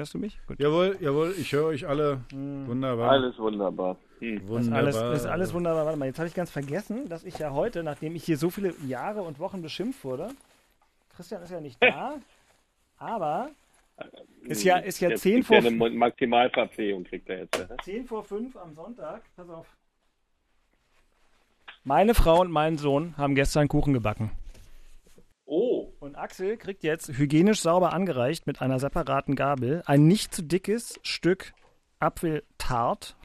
Hörst du mich? Gut. Jawohl, jawohl, ich höre euch alle. Hm. Wunderbar. Alles wunderbar. Hm. Das ist Wunderbar. alles, das ist alles wunderbar. Warte mal, jetzt habe ich ganz vergessen, dass ich ja heute, nachdem ich hier so viele Jahre und Wochen beschimpft wurde, Christian ist ja nicht da, aber ist ja, ist ja Jetzt 10 kriegt vor, er eine Mo- Maximalverpflegung kriegt er jetzt. Ja. 10 vor 5 am Sonntag. Pass auf. Meine Frau und mein Sohn haben gestern Kuchen gebacken. Oh, Und Axel kriegt jetzt hygienisch sauber angereicht mit einer separaten Gabel ein nicht zu dickes Stück Apfeltart.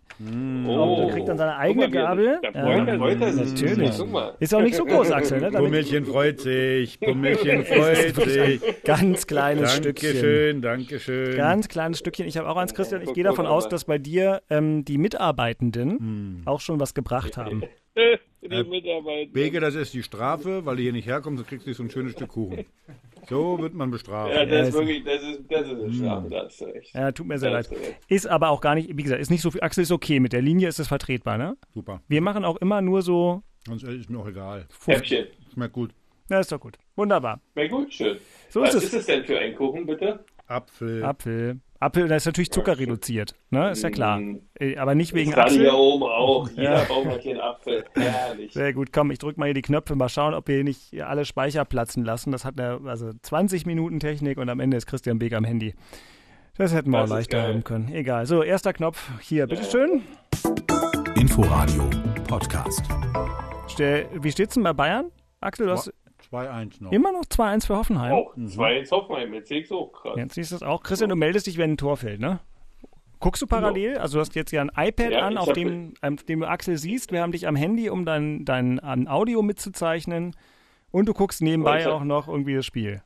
oh. Der kriegt dann seine eigene Guck mal, er Gabel. Da freut, Ja, freut er sich. natürlich. Ist auch nicht so groß, Axel, ne? Pummelchen freut sich, Pummelchen freut sich. ganz kleines Stückchen. Dankeschön, Dankeschön. Ganz kleines Stückchen. Ich habe auch eins, Christian. Ich gehe davon aus, dass bei dir ähm, die Mitarbeitenden Hm. auch schon was gebracht haben. Die Mitarbeiter. Beke, das ist die Strafe, weil du hier nicht herkommst, dann kriegst du so ein schönes Stück Kuchen. So wird man bestraft. Ja, das ist Ja, wirklich, das ist, das ist eine Strafe, da hast du recht. Ja, tut mir sehr leid. recht. Ist aber auch gar nicht, wie gesagt, ist nicht so viel. Axel ist okay. Mit der Linie ist es vertretbar, ne? Super. Wir machen auch immer nur so. Sonst ist mir auch egal. Häppchen. Schmeckt gut. Na, ist doch gut. Wunderbar. Na gut, schön. So Was ist ist es. es denn für ein Kuchen, bitte? Apfel. Apfel. Apfel, da ist natürlich Zucker reduziert, ne? Ist ja klar. Mm. Äh, Aber nicht wegen Gerade hier Apfel. oben auch. Jeder Ja. Baum hat hier einen Apfel. Herrlich. Sehr gut, komm, ich drück mal hier die Knöpfe, mal schauen, ob wir hier nicht alle Speicher platzen lassen. Das hat eine, also 20 Minuten Technik und am Ende ist Christian Beek am Handy. Das hätten wir Das auch leichter geil. haben können. Egal. So, erster Knopf hier, bitteschön. Inforadio Podcast. Wie steht's denn bei Bayern? Axel, du hast 2-1 noch. immer noch 2-1 für Hoffenheim. Auch zwei ins Hoffenheim. Jetzt sehe ich so krass. Jetzt siehst du es auch. Christian, du meldest dich, wenn ein Tor fällt, ne? Guckst du parallel? Also du hast jetzt ja ein iPad Ja, an, auf dem, auf dem du Axel siehst. Wir haben dich am Handy, um dein, dein an Audio mitzuzeichnen. Und du guckst nebenbei hab- auch noch irgendwie das Spiel.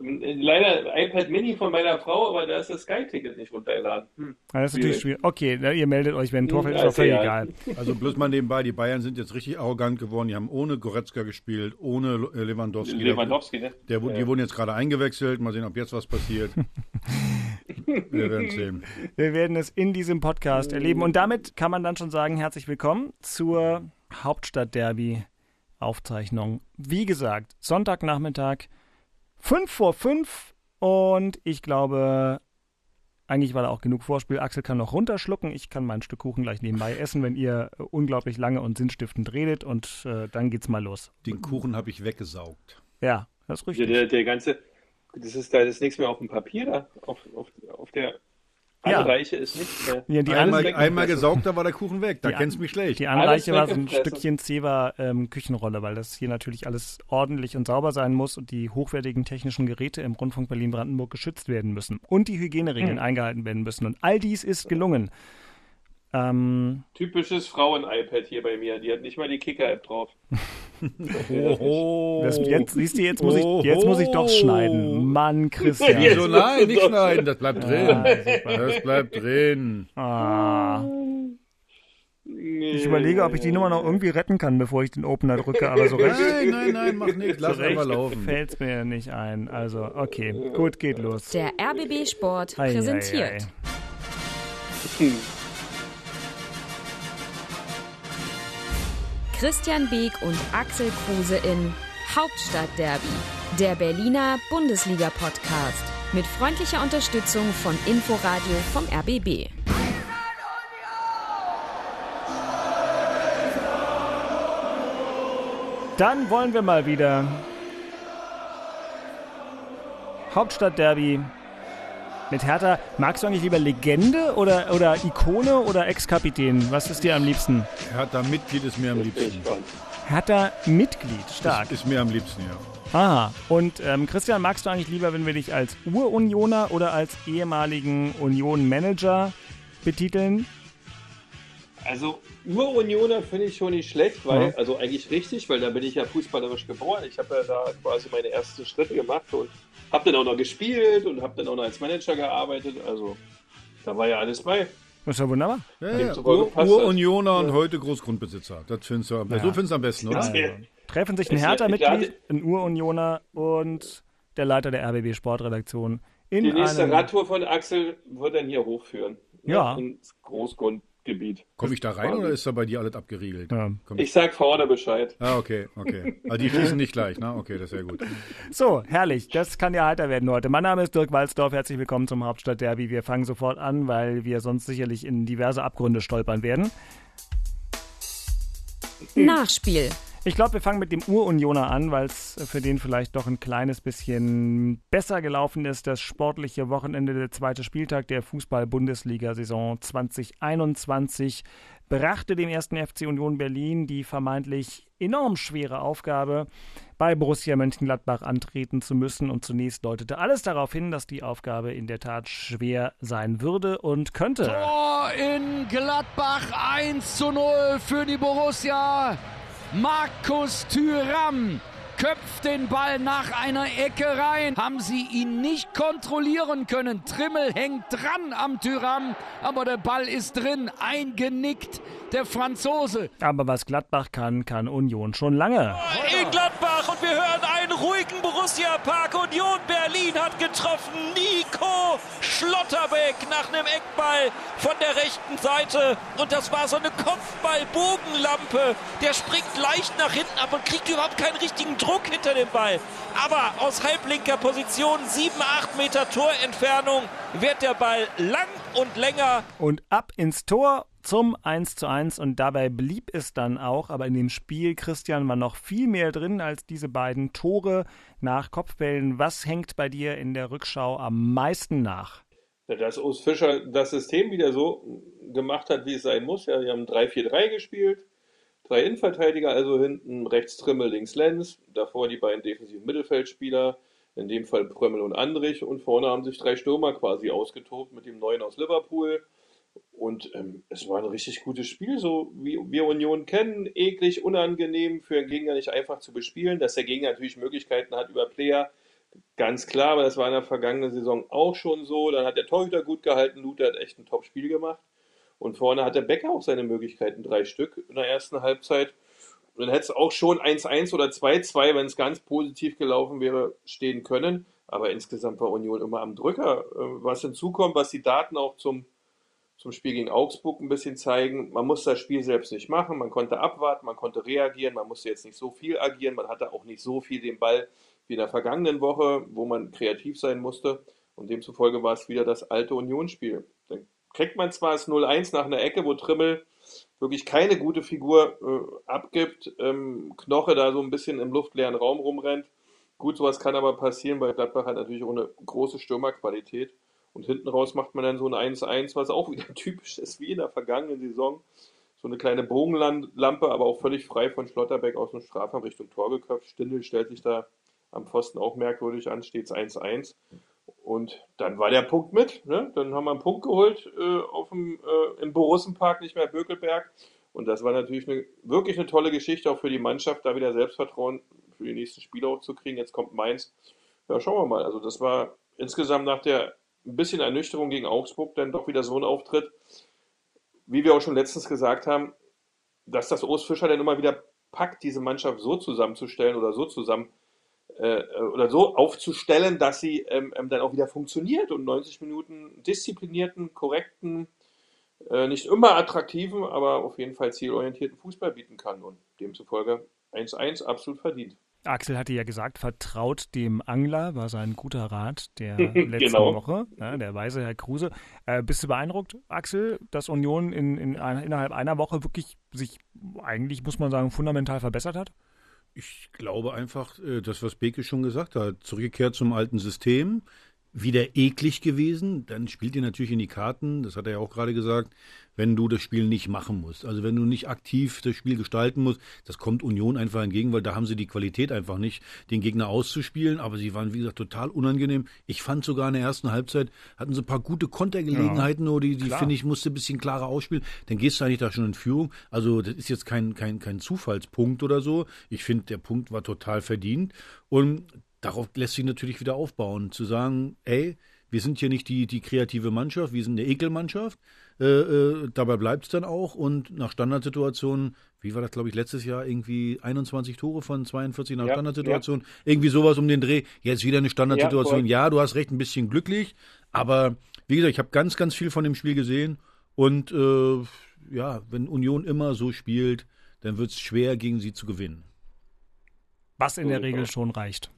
Leider iPad Mini von meiner Frau, aber da ist das Sky-Ticket nicht runtergeladen. Hm. Das ist natürlich schwierig. Okay, na, ihr meldet euch, wenn ein Tor fällt, ist auch völlig ja. egal. Also bloß mal nebenbei, die Bayern sind jetzt richtig arrogant geworden. Die haben ohne Goretzka gespielt, ohne äh, Lewandowski. Lewandowski, ne? Der, der, die wurden jetzt gerade eingewechselt. Mal sehen, ob jetzt was passiert. Wir werden sehen. Wir werden es in diesem Podcast erleben. Und damit kann man dann schon sagen, herzlich willkommen zur Hauptstadt-Derby-Aufzeichnung. Wie gesagt, Sonntagnachmittag, 5 vor 5. Und ich glaube, eigentlich war da auch genug Vorspiel. Axel kann noch runterschlucken. Ich kann mein Stück Kuchen gleich nebenbei essen, wenn ihr äh, unglaublich lange und sinnstiftend redet. Und äh, dann geht's mal los. Den Kuchen habe ich weggesaugt. Ja, das ist Der, richtig. der, der ganze, das ist da ist nichts mehr auf dem Papier da. Auf, auf, auf der Ja. Anreiche ist nichts mehr. Ja, die Einmal, einmal gesaugt, da war der Kuchen weg. Da Die kennst du mich schlecht. Die Anreiche war so ein. Stückchen Zewa ähm, Küchenrolle, weil das hier natürlich alles ordentlich und sauber sein muss und die hochwertigen technischen Geräte im Rundfunk Berlin-Brandenburg geschützt werden müssen und die Hygieneregeln eingehalten werden müssen. Und all dies ist gelungen. Ähm, Typisches Frauen-iPad hier bei mir. Die hat nicht mal die Kicker-App drauf. Oho. das, jetzt, siehst du, jetzt muss, ich, jetzt muss ich doch schneiden. Mann, Christian. Wieso nein, nicht schneiden, das bleibt drin. Ah. Das bleibt drin. Ah. Ich überlege, ob ich die Nummer noch irgendwie retten kann, bevor ich den Opener drücke, aber so recht. Nein, nein, nein, mach nichts. Lass einfach laufen. Fällt mir nicht ein. Also, okay, gut, geht los. Der RBB Sport Ei, ei, präsentiert. ei. Christian Beek und Axel Kruse in Hauptstadtderby, der Berliner Bundesliga-Podcast. Mit freundlicher Unterstützung von Inforadio vom RBB. Dann wollen wir mal wieder Hauptstadtderby mit Hertha. Magst du eigentlich lieber Legende oder, oder Ikone oder Ex-Kapitän? Was ist dir am liebsten? Hertha Mitglied ist mir am liebsten. Hertha Mitglied, stark. Ist mir am liebsten, ja. Aha. Und ähm, Christian, magst du eigentlich lieber, wenn wir dich als Urunioner oder als ehemaligen Union-Manager betiteln? Also Urunioner finde ich schon nicht schlecht, weil, Ja. also eigentlich richtig, weil da bin ich ja fußballerisch geboren. Ich habe ja da quasi meine ersten Schritte gemacht und habe dann auch noch gespielt und habe dann auch noch als Manager gearbeitet. Also da war ja alles bei. Das ist ja wunderbar. ja, ja. Ur, gepasst hat. Urunioner und heute Großgrundbesitzer. Das findest du, am- Ja. So findest du am besten, oder? Also, Ja. treffen sich ein Hertha-Mitglied, ein Urunioner und der Leiter der RBB Sportredaktion in Die nächste Radtour von Axel wird dann hier hochführen. Ja. Ins Großgrundgebiet. Gebiet. Komme ich da rein oder ist da bei dir alles abgeriegelt? Ja. Komm Ich sag vorne Bescheid. Ah, okay, okay. Also die schließen nicht gleich, ne? Okay, das ist ja gut. So, herrlich. Das kann ja heiter werden heute. Mein Name ist Dirk Walzdorf. Herzlich willkommen zum Hauptstadtderby. Wir fangen sofort an, weil wir sonst sicherlich in diverse Abgründe stolpern werden. Nachspiel. Ich glaube, wir fangen mit dem Urunioner an, weil es für den vielleicht doch ein kleines bisschen besser gelaufen ist. Das sportliche Wochenende, der zweite Spieltag der Fußball-Bundesliga-Saison 2021 brachte dem ersten FC Union Berlin die vermeintlich enorm schwere Aufgabe, bei Borussia Mönchengladbach antreten zu müssen. Und zunächst deutete alles darauf hin, dass die Aufgabe in der Tat schwer sein würde und könnte. Tor in Gladbach 1 zu 0 für die Borussia. Markus Thüram köpft den Ball nach einer Ecke rein. Haben sie ihn nicht kontrollieren können. Trimmel hängt dran am Thüram, aber der Ball ist drin. Eingenickt der Franzose. Aber was Gladbach kann, kann Union schon lange. in Gladbach und wir hören einen ruhigen Borussia Park. Union Berlin hat getroffen. Nico Schlotterbeck nach einem Eckball von der rechten Seite. Und das war so eine Kopfball-Bogenlampe. Der springt leicht nach hinten ab und kriegt überhaupt keinen richtigen Druck hinter dem Ball. Aber aus halblinker Position, 7, 8 Meter Torentfernung, wird der Ball lang und länger. Und ab ins Tor zum 1 zu 1 und dabei blieb es dann auch, aber in dem Spiel, Christian, war noch viel mehr drin als diese beiden Tore nach Kopfbällen. Was hängt bei dir in der Rückschau am meisten nach? Dass Urs Fischer das System wieder so gemacht hat, wie es sein muss. Ja, die haben 3-4-3 gespielt. Drei Innenverteidiger, also hinten rechts Trimmel, links Lenz. Davor die beiden defensiven Mittelfeldspieler, in dem Fall Prömmel und Andrich. Und vorne haben sich drei Stürmer quasi ausgetobt mit dem Neuen aus Liverpool. Und ähm, es war ein richtig gutes Spiel, so wie wir Union kennen. Eklig, unangenehm, für einen Gegner nicht einfach zu bespielen. Dass der Gegner natürlich Möglichkeiten hat über Player, ganz klar, aber das war in der vergangenen Saison auch schon so. Dann hat der Torhüter gut gehalten, Luther hat echt ein Top-Spiel gemacht. Und vorne hat der Becker auch seine Möglichkeiten, drei Stück in der ersten Halbzeit. Und dann hätte es auch schon 1-1 oder 2-2, wenn es ganz positiv gelaufen wäre, stehen können. Aber insgesamt war Union immer am Drücker. Äh, Was hinzukommt, was die Daten auch zum, zum Spiel gegen Augsburg ein bisschen zeigen, man muss das Spiel selbst nicht machen. Man konnte abwarten, man konnte reagieren, man musste jetzt nicht so viel agieren. Man hatte auch nicht so viel den Ball wie in der vergangenen Woche, wo man kreativ sein musste. Und demzufolge war es wieder das alte Unionsspiel. Dann kriegt man zwar das 0-1 nach einer Ecke, wo Trimmel wirklich keine gute Figur äh, abgibt, ähm, Knoche da so ein bisschen im luftleeren Raum rumrennt. Gut, sowas kann aber passieren, weil Gladbach hat natürlich auch eine große Stürmerqualität. Und hinten raus macht man dann so ein 1-1, was auch wieder typisch ist wie in der vergangenen Saison. So eine kleine Bogenlampe, aber auch völlig frei von Schlotterbeck aus dem Strafraum Richtung Tor geköpft. Stindl stellt sich da am Pfosten auch merkwürdig an, steht 1-1. Und dann war der Punkt mit. Ne? Dann haben wir einen Punkt geholt äh, auf dem, äh, im Borussenpark, nicht mehr Bökelberg. Und das war natürlich eine, wirklich eine tolle Geschichte, auch für die Mannschaft, da wieder Selbstvertrauen für die nächsten Spiele auch zu kriegen. Jetzt kommt Mainz. Ja, schauen wir mal. Also das war insgesamt nach der ein bisschen Ernüchterung gegen Augsburg dann doch wieder so ein Auftritt, wie wir auch schon letztens gesagt haben, dass das Urs Fischer dann immer wieder packt, diese Mannschaft so zusammenzustellen oder so zusammen äh, oder so aufzustellen, dass sie ähm, ähm, dann auch wieder funktioniert und 90 Minuten disziplinierten, korrekten, äh, nicht immer attraktiven, aber auf jeden Fall zielorientierten Fußball bieten kann und demzufolge 1-1 absolut verdient. Axel hatte ja gesagt, vertraut dem Angler, war sein guter Rat der letzten Genau. Woche, ja, der weise Herr Kruse. Äh, bist du beeindruckt, Axel, dass Union in, in ein, innerhalb einer Woche wirklich sich eigentlich, muss man sagen, fundamental verbessert hat? Ich glaube einfach, äh, das, was Beke schon gesagt hat, zurückgekehrt zum alten System, wieder eklig gewesen, dann spielt ihr natürlich in die Karten, das hat er ja auch gerade gesagt, wenn du das Spiel nicht machen musst. Also wenn du nicht aktiv das Spiel gestalten musst, das kommt Union einfach entgegen, weil da haben sie die Qualität einfach nicht, den Gegner auszuspielen, aber sie waren, wie gesagt, total unangenehm. Ich fand sogar in der ersten Halbzeit, hatten sie ein paar gute Kontergelegenheiten, nur die, die finde ich, musste ein bisschen klarer ausspielen. Dann gehst du eigentlich da schon in Führung. Also das ist jetzt kein, kein, kein Zufallspunkt oder so. Ich finde, der Punkt war total verdient. Und darauf lässt sich natürlich wieder aufbauen, zu sagen, ey, wir sind hier nicht die, die kreative Mannschaft, wir sind eine Ekelmannschaft. Äh, äh, dabei bleibt es dann auch. Und nach Standardsituationen, wie war das, glaube ich, letztes Jahr irgendwie 21 Tore von 42 nach Ja, Standardsituationen. Irgendwie sowas um den Dreh. Jetzt wieder eine Standardsituation. voll. Ja, du hast recht, ein bisschen glücklich. Aber wie gesagt, ich habe ganz, ganz viel von dem Spiel gesehen. Und äh, ja, wenn Union immer so spielt, dann wird es schwer, gegen sie zu gewinnen. Was in der Regel schon reicht.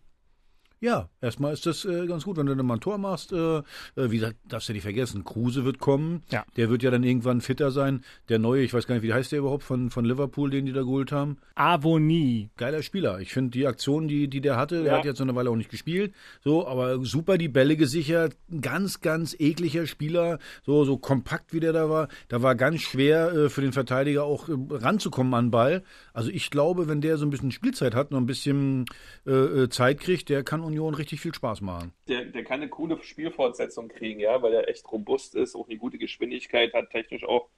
Ja, erstmal ist das äh, ganz gut, wenn du dann mal ein Tor machst. Äh, äh, wie gesagt, darfst du nicht vergessen, Kruse wird kommen. Ja. Der wird ja dann irgendwann fitter sein. Der neue, ich weiß gar nicht, wie heißt der überhaupt von, von Liverpool, den die da geholt haben. Avonie. Geiler Spieler. Ich finde die Aktion, die, die der hatte, der Ja. hat jetzt eine Weile auch nicht gespielt. So, aber super die Bälle gesichert. Ein Ganz, ganz ekliger Spieler. So, so kompakt wie der da war. Da war ganz schwer äh, für den Verteidiger auch äh, ranzukommen an Ball. Also ich glaube, wenn der so ein bisschen Spielzeit hat, noch ein bisschen äh, Zeit kriegt, der kann Union richtig viel Spaß machen. Der, der kann eine coole Spielfortsetzung kriegen, ja, weil er echt robust ist, auch eine gute Geschwindigkeit hat, technisch auch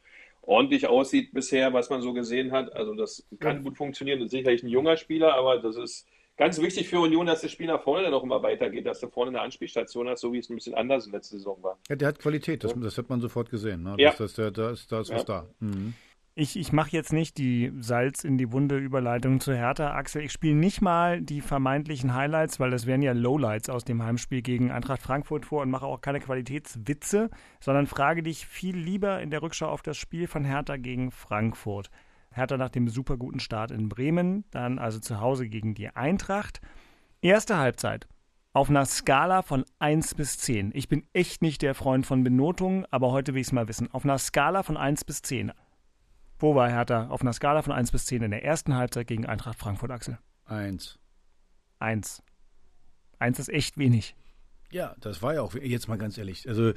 ordentlich aussieht bisher, was man so gesehen hat. Also das kann gut funktionieren. Das ist sicherlich ein junger Spieler, aber das ist ganz wichtig für Union, dass das Spiel nach vorne dann auch immer weitergeht, dass du vorne eine Anspielstation hast, so wie es ein bisschen anders in letzter Saison war. Ja, der hat Qualität, das, das hat man sofort gesehen. Ne? Ja. Das, das, der, da ist, was da. Mhm. Ich, ich mache jetzt nicht die Salz in die Wunde Überleitung zu Hertha, Axel. Ich spiele nicht mal die vermeintlichen Highlights, weil das wären ja Lowlights aus dem Heimspiel gegen Eintracht Frankfurt vor und mache auch keine Qualitätswitze, sondern frage dich viel lieber in der Rückschau auf das Spiel von Hertha gegen Frankfurt. Hertha nach dem super guten Start in Bremen, dann also zu Hause gegen die Eintracht. Erste Halbzeit. Auf einer Skala von 1 bis 10. Ich bin echt nicht der Freund von Benotungen, aber heute will ich es mal wissen. Auf einer Skala von 1 bis 10. Wo war Hertha auf einer Skala von 1 bis 10 in der ersten Halbzeit gegen Eintracht Frankfurt, Axel? Eins. 1. 1 ist echt wenig. Ja, das war ja auch, jetzt mal ganz ehrlich, also,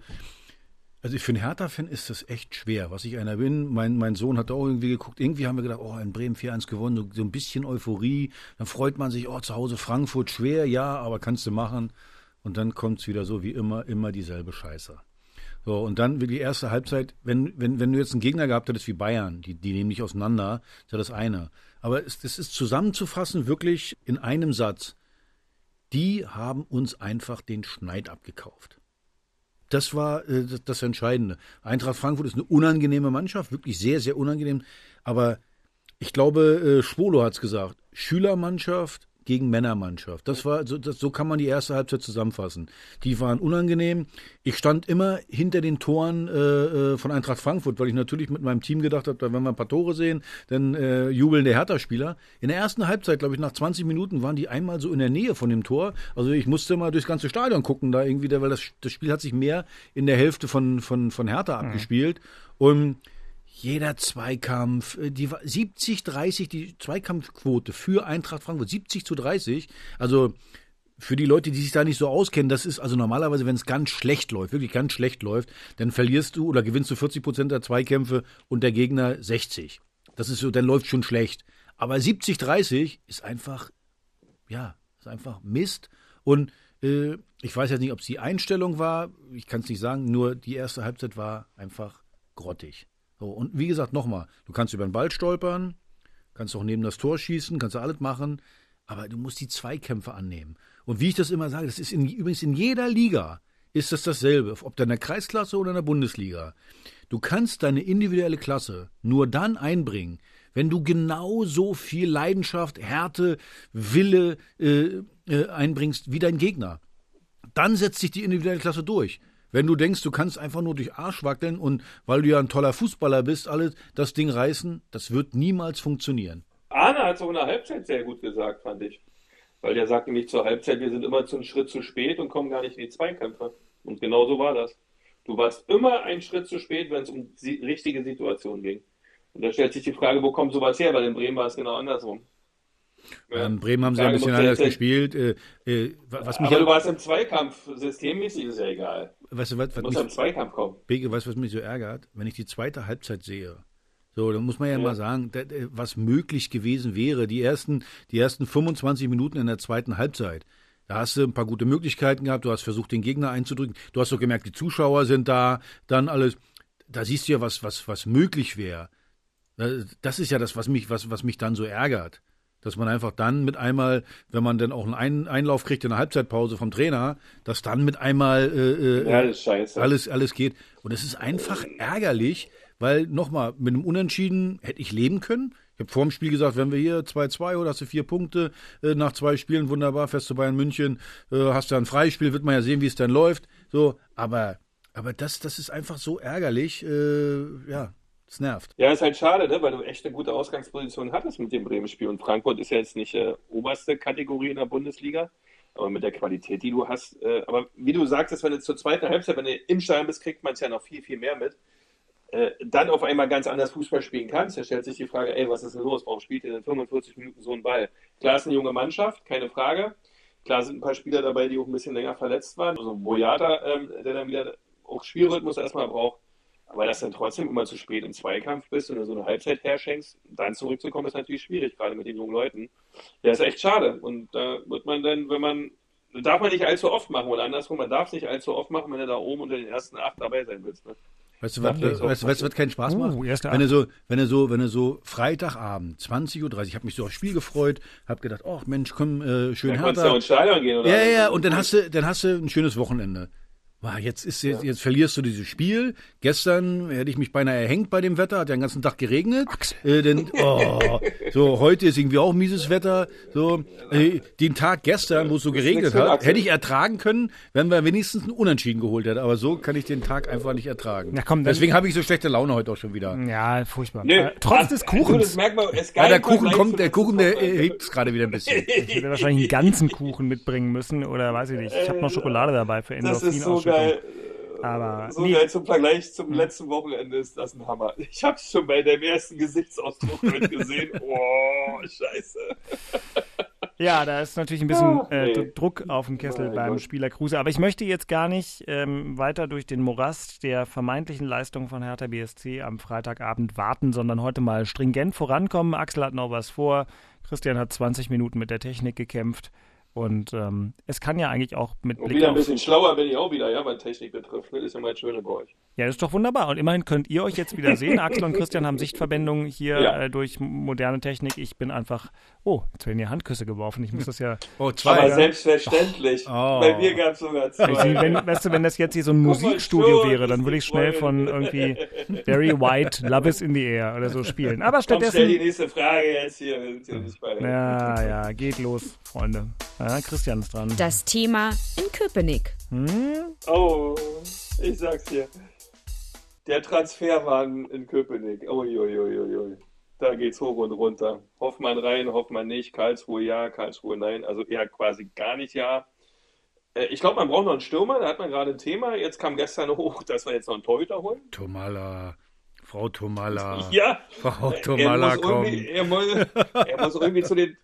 also für einen Hertha-Fan ist das echt schwer, was ich einer bin. Mein, mein Sohn hat auch irgendwie geguckt, irgendwie haben wir gedacht, oh, in Bremen 4-1 gewonnen, so, so ein bisschen Euphorie, dann freut man sich, oh, zu Hause Frankfurt, schwer, ja, aber kannst du machen. Und dann kommt es wieder so wie immer, immer dieselbe Scheiße. So, und dann die erste Halbzeit, wenn, wenn, wenn du jetzt einen Gegner gehabt hättest wie Bayern, die, die nehmen dich auseinander, ist ja das eine. Aber es, das ist zusammenzufassen wirklich in einem Satz. Die haben uns einfach den Schneid abgekauft. Das war äh, das, das Entscheidende. Eintracht Frankfurt ist eine unangenehme Mannschaft, wirklich sehr, sehr unangenehm. Aber ich glaube, äh, Schwolo hat es gesagt, Schülermannschaft gegen Männermannschaft. Das war so, das, so kann man die erste Halbzeit zusammenfassen. Die waren unangenehm. Ich stand immer hinter den Toren äh, äh, von Eintracht Frankfurt, weil ich natürlich mit meinem Team gedacht habe, da wenn wir ein paar Tore sehen, dann äh, jubeln der Hertha-Spieler. In der ersten Halbzeit, glaube ich, nach 20 Minuten waren die einmal so in der Nähe von dem Tor. Also ich musste mal durchs ganze Stadion gucken, da irgendwie, weil das, das Spiel hat sich mehr in der Hälfte von, von, von Hertha abgespielt. Und jeder Zweikampf, äh, die war 70, 30, die Zweikampfquote für Eintracht Frankfurt, 70 zu 30. Also für die Leute, die sich da nicht so auskennen, das ist also normalerweise, wenn es ganz schlecht läuft, wirklich ganz schlecht läuft, dann verlierst du oder gewinnst du 40 Prozent der Zweikämpfe und der Gegner 60. Das ist so, dann läuft schon schlecht. Aber 70, 30 ist einfach, ja, ist einfach Mist. Und äh, ich weiß jetzt nicht, ob es die Einstellung war, ich kann es nicht sagen, nur die erste Halbzeit war einfach grottig. So, und wie gesagt, nochmal, du kannst über den Ball stolpern, kannst auch neben das Tor schießen, kannst du alles machen, aber du musst die Zweikämpfe annehmen. Und wie ich das immer sage, das ist in, übrigens in jeder Liga ist das dasselbe, ob da in der Kreisklasse oder in der Bundesliga. Du kannst deine individuelle Klasse nur dann einbringen, wenn du genau so viel Leidenschaft, Härte, Wille äh, äh, einbringst wie dein Gegner. Dann setzt sich die individuelle Klasse durch. Wenn du denkst, du kannst einfach nur durch Arsch wackeln und weil du ja ein toller Fußballer bist, alles das Ding reißen, das wird niemals funktionieren. Arne hat es auch in der Halbzeit sehr gut gesagt, fand ich. Weil der sagt nämlich zur Halbzeit, wir sind immer zu einem Schritt zu spät und kommen gar nicht in die Zweikämpfe. Und genau so war das. Du warst immer einen Schritt zu spät, wenn es um richtige Situation ging. Und da stellt sich die Frage, wo kommt sowas her? Weil in Bremen war es genau andersrum. Ja. Ähm, Bremen haben sie ein bisschen anders gespielt. Äh, äh, was mich Aber du ja, warst im Zweikampf, systemmäßig ist ja egal. weißt du, was, Du was musst mich, im Zweikampf kommen. Beke, weißt du, was mich so ärgert? Wenn ich die zweite Halbzeit sehe, so, dann muss man ja, Ja. mal sagen, was möglich gewesen wäre. Die ersten, die ersten 25 Minuten in der zweiten Halbzeit. Da hast du ein paar gute Möglichkeiten gehabt, du hast versucht, den Gegner einzudrücken. Du hast doch gemerkt, die Zuschauer sind da, dann alles. Da siehst du ja, was, was, was möglich wäre. Das ist ja das, was mich, was, was mich dann so ärgert. Dass man einfach dann mit einmal, wenn man dann auch einen Ein- Einlauf kriegt in der Halbzeitpause vom Trainer, dass dann mit einmal äh, äh, Ja, alles, alles geht. Und es ist einfach ärgerlich, weil nochmal, mit einem Unentschieden hätte ich leben können. Ich habe vor dem Spiel gesagt, wenn wir hier 2-2 oder hast du vier Punkte äh, nach zwei Spielen, wunderbar, fährst du Bayern München, äh, hast du ein Freispiel, wird man ja sehen, wie es dann läuft. So, aber, aber das, das ist einfach so ärgerlich. Äh, ja, Das nervt. Ja, ist halt schade, ne? weil du echt eine gute Ausgangsposition hattest mit dem Bremen-Spiel. Und Frankfurt ist ja jetzt nicht äh, oberste Kategorie in der Bundesliga, aber mit der Qualität, die du hast. Äh, aber wie du sagtest, wenn du zur zweiten Halbzeit, wenn du im Stadion bist, kriegt man es ja noch viel, viel mehr mit. Äh, dann auf einmal ganz anders Fußball spielen kannst, da stellt sich die Frage, ey, was ist denn los? Warum spielt ihr in 45 Minuten so einen Ball? Klar ist eine junge Mannschaft, keine Frage. Klar sind ein paar Spieler dabei, die auch ein bisschen länger verletzt waren. Also Boyata, ähm, der dann wieder auch Spielrhythmus erstmal braucht. Aber dass dann trotzdem immer zu spät im Zweikampf bist und du so eine Halbzeit herschenkst, dann zurückzukommen, ist natürlich schwierig, gerade mit den jungen Leuten. Ja, ist echt schade. Und da wird man dann, wenn man, darf man nicht allzu oft machen oder andersrum, man darf es nicht allzu oft machen, wenn du da oben unter den ersten acht dabei sein willst. Ne? Weißt du, was, weißt, du, weißt, was keinen Spaß macht? Uh, wenn du so, wenn du so, wenn du so Freitagabend, 20.30 Uhr, ich habe mich so aufs Spiel gefreut, habe gedacht, ach Mensch, komm, äh, schön Dann härter. kannst du ja ins Stadion gehen, oder? Ja, ja, und dann hast du, dann hast du ein schönes Wochenende. Jetzt ist jetzt, jetzt verlierst du dieses Spiel. Gestern hätte ich mich beinahe erhängt bei dem Wetter, hat ja den ganzen Tag geregnet. Äh, denn, oh, so heute ist irgendwie auch mieses Wetter. So äh, den Tag gestern, wo es so geregnet hat, hätte ich ertragen können, wenn wir wenigstens einen Unentschieden geholt hätten. Aber so kann ich den Tag einfach nicht ertragen. Na komm, Deswegen habe ich so schlechte Laune heute auch schon wieder. Ja, furchtbar. Nee, Äh, trotz des Also, Kuchens. ist Ja, der im Kuchen kommt, der Kuchen, der Wochenende. hebt es gerade wieder ein bisschen. Ich hätte wahrscheinlich einen ganzen Kuchen mitbringen müssen oder weiß ich nicht. Ich habe noch Schokolade dabei für Das ist so. Geil. Aber So nee. geil zum Vergleich zum letzten Wochenende ist das ein Hammer. Ich hab's schon bei deinem ersten Gesichtsausdruck mitgesehen. Oh, scheiße. Ja, da ist natürlich ein bisschen Ah, äh, nee. D- Druck auf dem Kessel Mein beim Gott. Spieler Kruse. Aber ich möchte jetzt gar nicht ähm, weiter durch den Morast der vermeintlichen Leistung von Hertha BSC am Freitagabend warten, sondern heute mal stringent vorankommen. Axel hat noch was vor. Christian hat 20 Minuten mit der Technik gekämpft. Und ähm, es kann ja eigentlich auch mit Und Blick wieder ein auf bisschen schlauer bin ich auch wieder, ja, was Technik betrifft. Ne? Das ist ja das Schöne bei euch. Ja, das ist doch wunderbar. Und immerhin könnt ihr euch jetzt wieder sehen. Axel und Christian haben Sichtverbindungen hier Ja. äh, durch moderne Technik. Ich bin einfach. Oh, jetzt werden hier Handküsse geworfen. Ich muss das ja. Oh, Aber zwei. selbstverständlich. Oh. Bei mir gab es sogar zwei. Wenn, weißt du, wenn das jetzt hier so ein Musikstudio schon, wäre, dann würde ich schnell von irgendwie Barry White, Love is in the Air oder so spielen. Aber Komm, stell die stattdessen. nächste Frage jetzt hier. Ja, ja, geht los, Freunde. Ja, Christian ist dran. Das Thema in Köpenick. Oh, ich sag's dir. Der Transferwagen in Köpenick. Uiuiuiui. Da geht's hoch und runter. Hoffmann rein, Hoffmann nicht. Karlsruhe ja, Karlsruhe nein. Also eher quasi gar nicht ja. Äh, Ich glaube, man braucht noch einen Stürmer. Da hat man gerade ein Thema. Jetzt kam gestern hoch, dass wir jetzt noch einen Torhüter holen. Tomala. Frau Tomala. Ja, Frau er Tomala, muss, komm. irgendwie, er, muss, er muss irgendwie zu den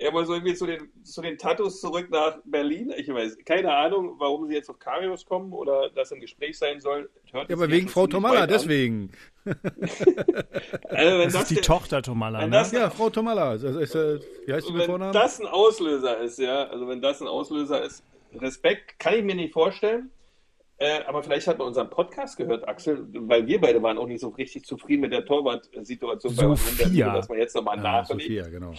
er muss irgendwie zu den, zu den Tattoos zurück nach Berlin. Ich weiß, keine Ahnung, warum sie jetzt auf Karius kommen oder das im Gespräch sein soll. Hört Ja, aber wegen Frau an. deswegen. Also, wenn Das ist die der- Tochter Tomala, wenn ne? das- Ja, Frau Tomala. Also ist, äh, wie heißt die mit wenn Vornamen? das ein Auslöser ist, ja, also wenn das ein Auslöser ist, Respekt kann ich mir nicht vorstellen. Äh, aber vielleicht hat man unseren Podcast gehört, Axel, weil wir beide waren auch nicht so richtig zufrieden mit der Torwart-Situation bei uns, dass man jetzt nochmal ja, nachlegt. Sophia, genau.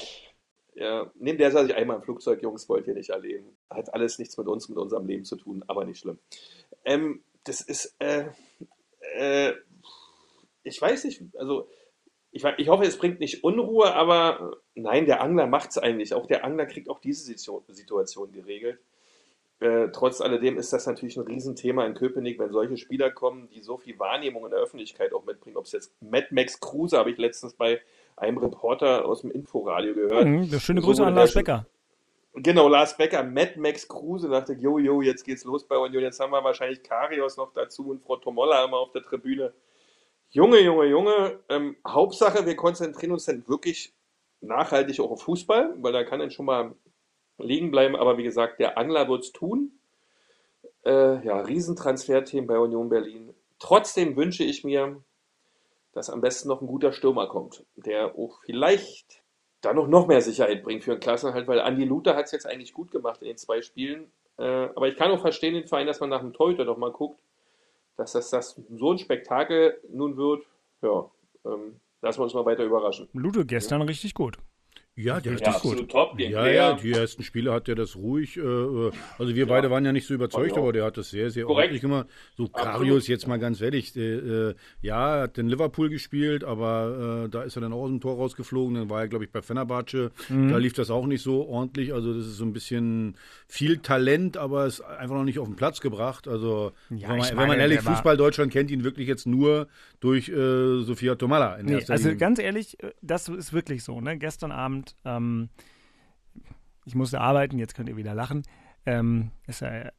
Ja, neben der saß ich einmal im Flugzeug, Jungs, wollt ihr nicht erleben. Hat alles nichts mit uns, mit unserem Leben zu tun, aber nicht schlimm. Ähm, das ist, äh, äh, ich weiß nicht, also ich, ich hoffe, es bringt nicht Unruhe, aber nein, der Angler macht es eigentlich. Auch der Angler kriegt auch diese Situ- Situation geregelt. Äh, trotz alledem ist das natürlich ein Riesenthema in Köpenick, wenn solche Spieler kommen, die so viel Wahrnehmung in der Öffentlichkeit auch mitbringen. Ob es jetzt Mad Max Kruse, habe ich letztens bei einem Reporter aus dem Inforadio gehört. Mhm, schöne Grüße an Lars Becker. Genau, Lars Becker, Mad Max Kruse dachte, jo, jo, jetzt geht's los bei Union. Jetzt haben wir wahrscheinlich Karios noch dazu und Frau Tomolla immer auf der Tribüne. Junge, Junge, Junge, ähm, Hauptsache, wir konzentrieren uns dann wirklich nachhaltig auch auf Fußball, weil da kann dann schon mal liegen bleiben. Aber wie gesagt, der Angler wird's tun. Äh, ja, Riesentransferteam bei Union Berlin. Trotzdem wünsche ich mir, dass am besten noch ein guter Stürmer kommt, der auch vielleicht dann noch, noch mehr Sicherheit bringt für den Klassenhalt, weil Andi Luther hat es jetzt eigentlich gut gemacht in den zwei Spielen. Äh, aber ich kann auch verstehen, den Verein, dass man nach dem Torhüter doch mal guckt, dass das, das so ein Spektakel nun wird. Ja, ähm, lassen wir uns mal weiter überraschen. Lute gestern richtig gut. Ja, der Ja, ist gut. absolut top. Den Ja, Player. ja, die ersten Spiele hat er das ruhig. Äh, äh, also wir beide waren ja nicht so überzeugt, aber der hat das sehr, sehr Korrekt. ordentlich gemacht. So. Karius jetzt mal ganz ehrlich, äh, äh, ja, er hat in Liverpool gespielt, aber äh, da ist er dann auch aus dem Tor rausgeflogen. Dann war er, glaube ich, bei Fenerbahce. Mhm. Da lief das auch nicht so ordentlich. Also das ist so ein bisschen viel Talent, aber es einfach noch nicht auf den Platz gebracht. Also Ja, wenn, man, ich wenn man meine, ehrlich, Fußball Deutschland kennt ihn wirklich jetzt nur durch äh, Sofia Tomala. In Nee, erster also Linie. ganz ehrlich, das ist wirklich so. Ne? Gestern Abend, ähm, ich musste arbeiten, jetzt könnt ihr wieder lachen. Ähm, ja,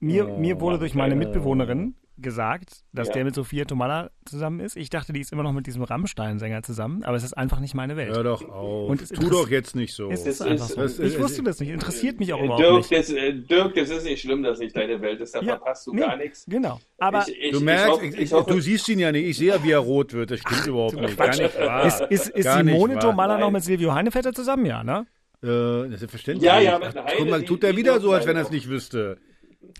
mir, Oh, mir wurde durch meine äh, Mitbewohnerin gesagt, dass Ja. der mit Sophia Tomala zusammen ist. Ich dachte, die ist immer noch mit diesem Rammstein-Sänger zusammen, aber es ist einfach nicht meine Welt. Hör doch auf. Und es tu doch jetzt nicht so. Es ist ist- so. das- ich wusste das nicht, interessiert mich auch Äh, überhaupt Dirk, nicht. das, äh, Dirk, das ist nicht schlimm, dass nicht deine Welt ist. Da Ja, verpasst du nee, gar nichts. Genau. Aber ich, ich, Du merkst, hoffe- ich, ich hoffe- du siehst ihn ja nicht. Ich sehe ja, wie er rot wird. Das stimmt überhaupt nicht. Gar nicht wahr. ist, ist, ist Simone wahr. Tomala noch mit Silvio Heinevetter zusammen? Ja, ne? Äh, das ist verständlich. Ja, ja, Ach, Guck mal, tut er wieder so, als wenn er es nicht wüsste.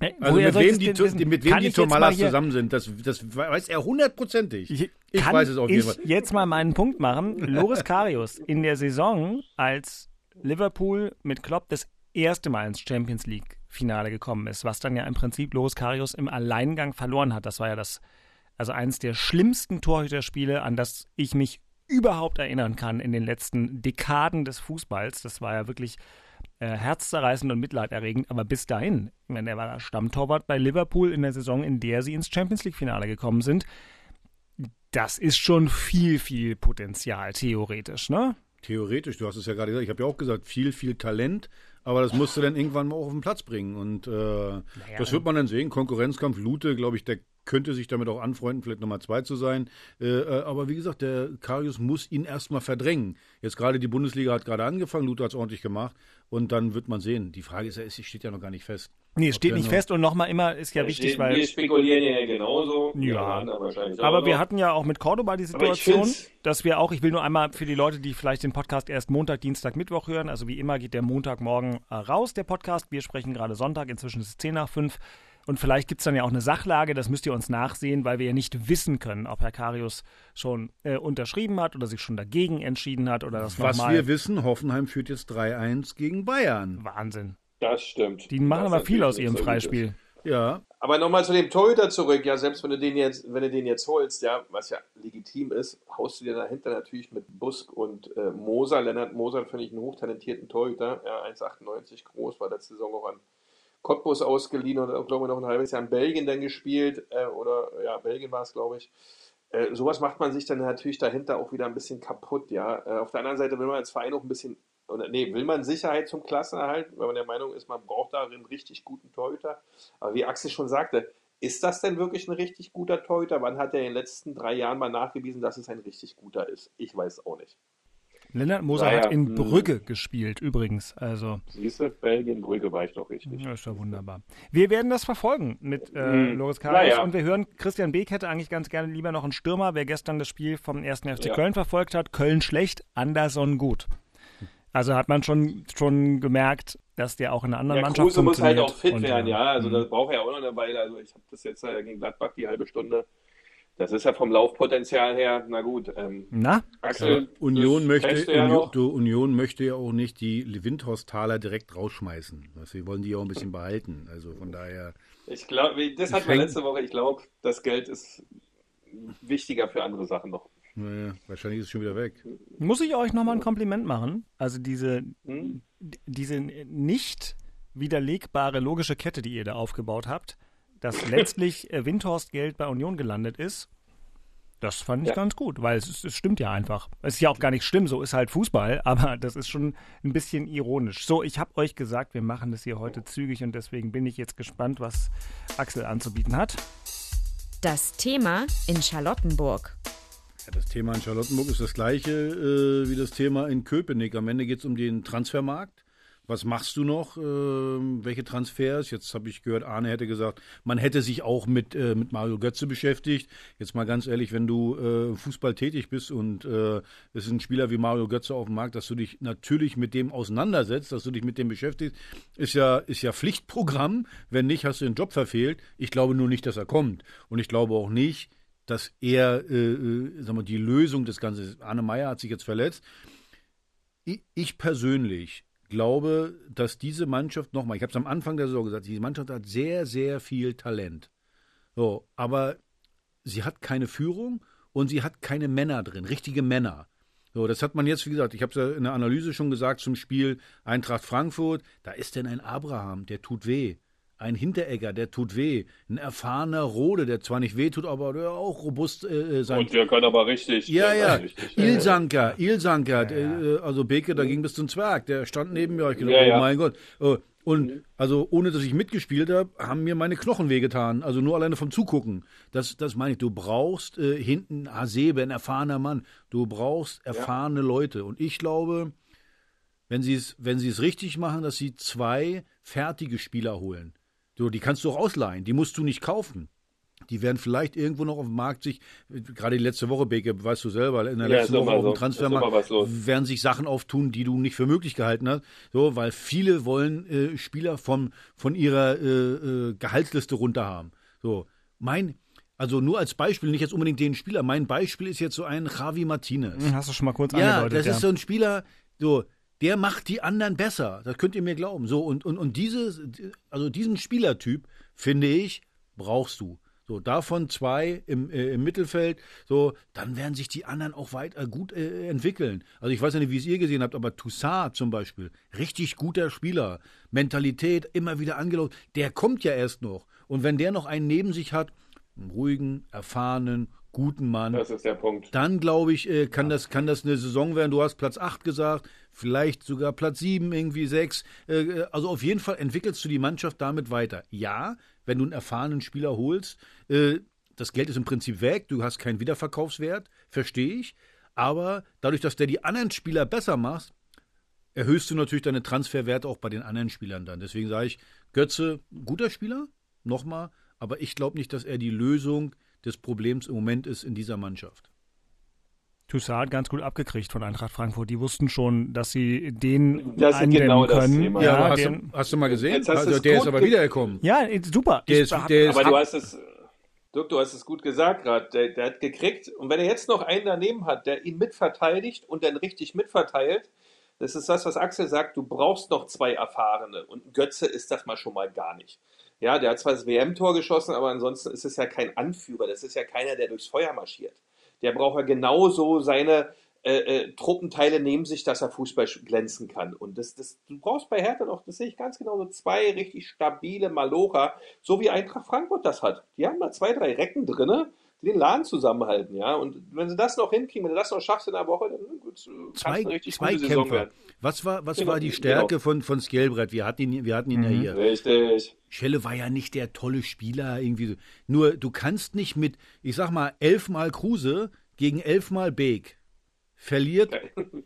Hey, Also woher mit wem, die, die, mit wem die Tomalas zusammen sind, das, das weiß er hundertprozentig. Ich, Ich kann weiß es auf jeden ich Fall. jetzt mal meinen Punkt machen. Loris Karius in der Saison, als Liverpool mit Klopp das erste Mal ins Champions League Finale gekommen ist, was dann ja im Prinzip Loris Karius im Alleingang verloren hat. Das war ja das, also eines der schlimmsten Torhüterspiele, an das ich mich überhaupt erinnern kann in den letzten Dekaden des Fußballs. Das war ja wirklich äh, herzzerreißend und mitleiderregend, aber bis dahin, ich meine, er war Stammtorwart bei Liverpool in der Saison, in der sie ins Champions League Finale gekommen sind das ist schon viel, viel Potenzial, theoretisch, ne? Theoretisch, du hast es ja gerade gesagt, ich habe ja auch gesagt, viel, viel Talent, aber das musst du dann irgendwann mal auf den Platz bringen. Und äh, das wird man dann sehen. Konkurrenzkampf Lute, glaube ich, der könnte sich damit auch anfreunden, vielleicht Nummer zwei zu sein. Äh, äh, aber wie gesagt, der Karius muss ihn erstmal verdrängen. Jetzt gerade die Bundesliga hat gerade angefangen, Lute hat es ordentlich gemacht und dann wird man sehen. Die Frage ist ja, es steht ja noch gar nicht fest. Nee, es steht nicht fest und nochmal immer ist ja wichtig, wir, weil. wir spekulieren ja genauso. Ja. Aber wir hatten ja auch mit Cordoba die Situation, dass wir auch, ich will nur einmal für die Leute, die vielleicht den Podcast erst Montag, Dienstag, Mittwoch hören, also wie immer geht der Montagmorgen äh, raus, der Podcast. Wir sprechen gerade Sonntag, inzwischen ist es 10 nach 5. Und vielleicht gibt es dann ja auch eine Sachlage, das müsst ihr uns nachsehen, weil wir ja nicht wissen können, ob Herr Karius schon äh, unterschrieben hat oder sich schon dagegen entschieden hat oder das Was wir wissen, Hoffenheim führt jetzt 3-1 gegen Bayern. Wahnsinn. Das stimmt. Die machen Das aber viel aus ihrem so. Freispiel. Ja, Aber nochmal zu dem Torhüter zurück, ja, selbst wenn du den jetzt, wenn du den jetzt holst, ja, was ja legitim ist, haust du dir dahinter natürlich mit Busk und äh, Moser. Lennart Moser finde ich einen hochtalentierten Torhüter, ja, 1,98 groß, war letzte Saison auch an Cottbus ausgeliehen und glaube ich, noch ein halbes Jahr in Belgien dann gespielt, äh, oder ja, Belgien war es, glaube ich. Äh, sowas macht man sich dann natürlich dahinter auch wieder ein bisschen kaputt, ja. Äh, auf der anderen Seite will man als Verein auch ein bisschen, oder nee, will man Sicherheit zum Klassenerhalt, weil man der Meinung ist, man braucht da einen richtig guten Torhüter. Aber wie Axel schon sagte, ist das denn wirklich ein richtig guter Torhüter? Wann hat er in den letzten drei Jahren mal nachgewiesen, dass es ein richtig guter ist? Ich weiß auch nicht. Lennart Moser Naja, hat in hm. Brügge gespielt, übrigens. Also, Siehst du, Belgien, Brügge war ich doch richtig. ja, ist ja wunderbar. Wir werden das verfolgen mit äh, Hm. Loris Karius Naja. und wir hören, Christian Beek hätte eigentlich ganz gerne lieber noch einen Stürmer. Wer gestern das Spiel vom 1. FC Ja. Köln verfolgt hat, Köln schlecht, Anderson gut. Also hat man schon, schon gemerkt, dass der auch in einer anderen Ja, Mannschaft Kruse muss halt auch fit Und, werden, ja. Also hm. das braucht er auch noch eine Weile. Also ich habe das jetzt äh, gegen Gladbach die halbe Stunde. Das ist ja vom Laufpotenzial her, na gut. Ähm, Na? Axel, Union möchte, ja Union, du, Union möchte ja auch nicht die Windhorst-Taler direkt rausschmeißen. Also, wir wollen die auch ein bisschen behalten. Also von daher. Ich glaube, das hatten wir letzte Woche. Ich glaube, das Geld ist wichtiger für andere Sachen noch. Naja, wahrscheinlich ist es schon wieder weg. Muss ich euch nochmal ein Kompliment machen? Also diese, Hm? diese nicht widerlegbare logische Kette, die ihr da aufgebaut habt, dass letztlich äh, Windhorst Geld bei Union gelandet ist, das fand ich Ja. ganz gut, weil es, es stimmt ja einfach. Es ist ja auch gar nicht schlimm, so ist halt Fußball, aber das ist schon ein bisschen ironisch. So, ich habe euch gesagt, wir machen das hier heute zügig und deswegen bin ich jetzt gespannt, was Axel anzubieten hat. Das Thema in Charlottenburg. Ja, das Thema in Charlottenburg ist das gleiche äh, wie das Thema in Köpenick. Am Ende geht es um den Transfermarkt. Was machst du noch? Ähm, welche Transfers? Jetzt habe ich gehört, Arne hätte gesagt, man hätte sich auch mit, äh, mit Mario Götze beschäftigt. Jetzt mal ganz ehrlich, wenn du äh, Fußball tätig bist und äh, es ist ein Spieler wie Mario Götze auf dem Markt, dass du dich natürlich mit dem auseinandersetzt, dass du dich mit dem beschäftigst, ist ja, ist ja Pflichtprogramm. Wenn nicht, hast du den Job verfehlt. Ich glaube nur nicht, dass er kommt. Und ich glaube auch nicht, dass er äh, äh, sag mal, die Lösung des Ganzen ist. Arne Meyer hat sich jetzt verletzt. ich, ich persönlich glaube, dass diese Mannschaft nochmal, ich habe es am Anfang der Saison gesagt, diese Mannschaft hat sehr, sehr viel Talent. So, aber sie hat keine Führung und sie hat keine Männer drin, richtige Männer. So, das hat man jetzt, wie gesagt, ich habe es ja in der Analyse schon gesagt zum Spiel Eintracht Frankfurt. Da ist denn ein Abraham, der tut weh. Ein Hinteregger, der tut weh. Ein erfahrener Rode, der zwar nicht weh tut, aber der auch robust äh, sein. Und der kann aber richtig. Ja, ja. Richtig, ja. Ilsanker, Ilsanker, äh, also Beke, da ging bis zum Zwerg. Der stand neben mir. Ich gedacht, Ja, oh ja. mein Gott. Äh, Und also ohne dass ich mitgespielt habe, haben mir meine Knochen wehgetan. Also nur alleine vom Zugucken. Das, das meine ich. Du brauchst äh, hinten Hasebe, ein erfahrener Mann. Du brauchst erfahrene Leute. Und ich glaube, wenn sie es, wenn sie es richtig machen, dass sie zwei fertige Spieler holen. So, die kannst du auch ausleihen. Die musst du nicht kaufen. Die werden vielleicht irgendwo noch auf dem Markt sich, gerade die letzte Woche, Beke, weißt du selber, in der Ja, letzten Woche auf dem Transfermarkt werden sich Sachen auftun, die du nicht für möglich gehalten hast. So, weil viele wollen äh, Spieler von, von ihrer äh, äh, Gehaltsliste runter haben. So, mein, also nur als Beispiel, nicht jetzt unbedingt den Spieler, mein Beispiel ist jetzt so ein Javi Martinez. Hm, Hast du schon mal kurz Ja, angedeutet. das ist so ein Spieler, so, der macht die anderen besser. Das könnt ihr mir glauben. So, und, und, und diese, also diesen Spielertyp, finde ich, brauchst du. So, davon zwei im, äh, im Mittelfeld, so, dann werden sich die anderen auch weiter gut äh, entwickeln. Also ich weiß ja nicht, wie es ihr gesehen habt, aber Toussaint zum Beispiel, richtig guter Spieler, Mentalität immer wieder angelaufen, der kommt ja erst noch. Und wenn der noch einen neben sich hat, einen ruhigen, erfahrenen, guten Mann, Das ist der Punkt. dann glaube ich, äh, kann, das, kann das eine Saison werden. Du hast Platz 8 gesagt, vielleicht sogar Platz 7, irgendwie 6. Äh, also auf jeden Fall entwickelst du die Mannschaft damit weiter. Ja, wenn du einen erfahrenen Spieler holst, äh, das Geld ist im Prinzip weg, du hast keinen Wiederverkaufswert, verstehe ich. Aber dadurch, dass der die anderen Spieler besser macht, erhöhst du natürlich deine Transferwerte auch bei den anderen Spielern dann. Deswegen sage ich, Götze, guter Spieler, nochmal, aber ich glaube nicht, dass er die Lösung des Problems im Moment ist in dieser Mannschaft. Toussaint hat ganz gut abgekriegt von Eintracht Frankfurt. Die wussten schon, dass sie den Das genau das können. Thema. Ja, Ja, hast, den, du, hast du mal gesehen? Also der ist aber ge- wiedergekommen. ja super. Der ist- der ist- Aber du hast es, Dirk, du hast es gut gesagt gerade. Der, der hat gekriegt. Und wenn er jetzt noch einen daneben hat, der ihn mitverteidigt und dann richtig mitverteilt, das ist das, was Axel sagt. Du brauchst noch zwei Erfahrene. Und Götze ist das mal schon mal gar nicht. Ja, der hat zwar das WM-Tor geschossen, aber ansonsten ist es ja kein Anführer. Das ist ja keiner, der durchs Feuer marschiert. Der braucht ja genauso seine äh, äh, Truppenteile neben sich, dass er Fußball glänzen kann. Und das, das, du brauchst bei Hertha noch, das sehe ich ganz genau, so zwei richtig stabile Malocher, so wie Eintracht Frankfurt das hat. Die haben da zwei, drei Recken drinne, den Laden zusammenhalten, ja. Und wenn sie das noch hinkriegen, wenn du das noch schaffst in der Woche, dann gut, kannst Zwei, eine richtig zwei gute Saison Kämpfer. werden. Was war, was Genau, war die Stärke genau. von, von Skelbrett? Wir hatten ihn, wir hatten ihn ja Mhm. hier. Richtig. Schelle war ja nicht der tolle Spieler irgendwie. so. Nur du kannst nicht mit, ich sag mal, elfmal Kruse gegen elfmal Beek verliert,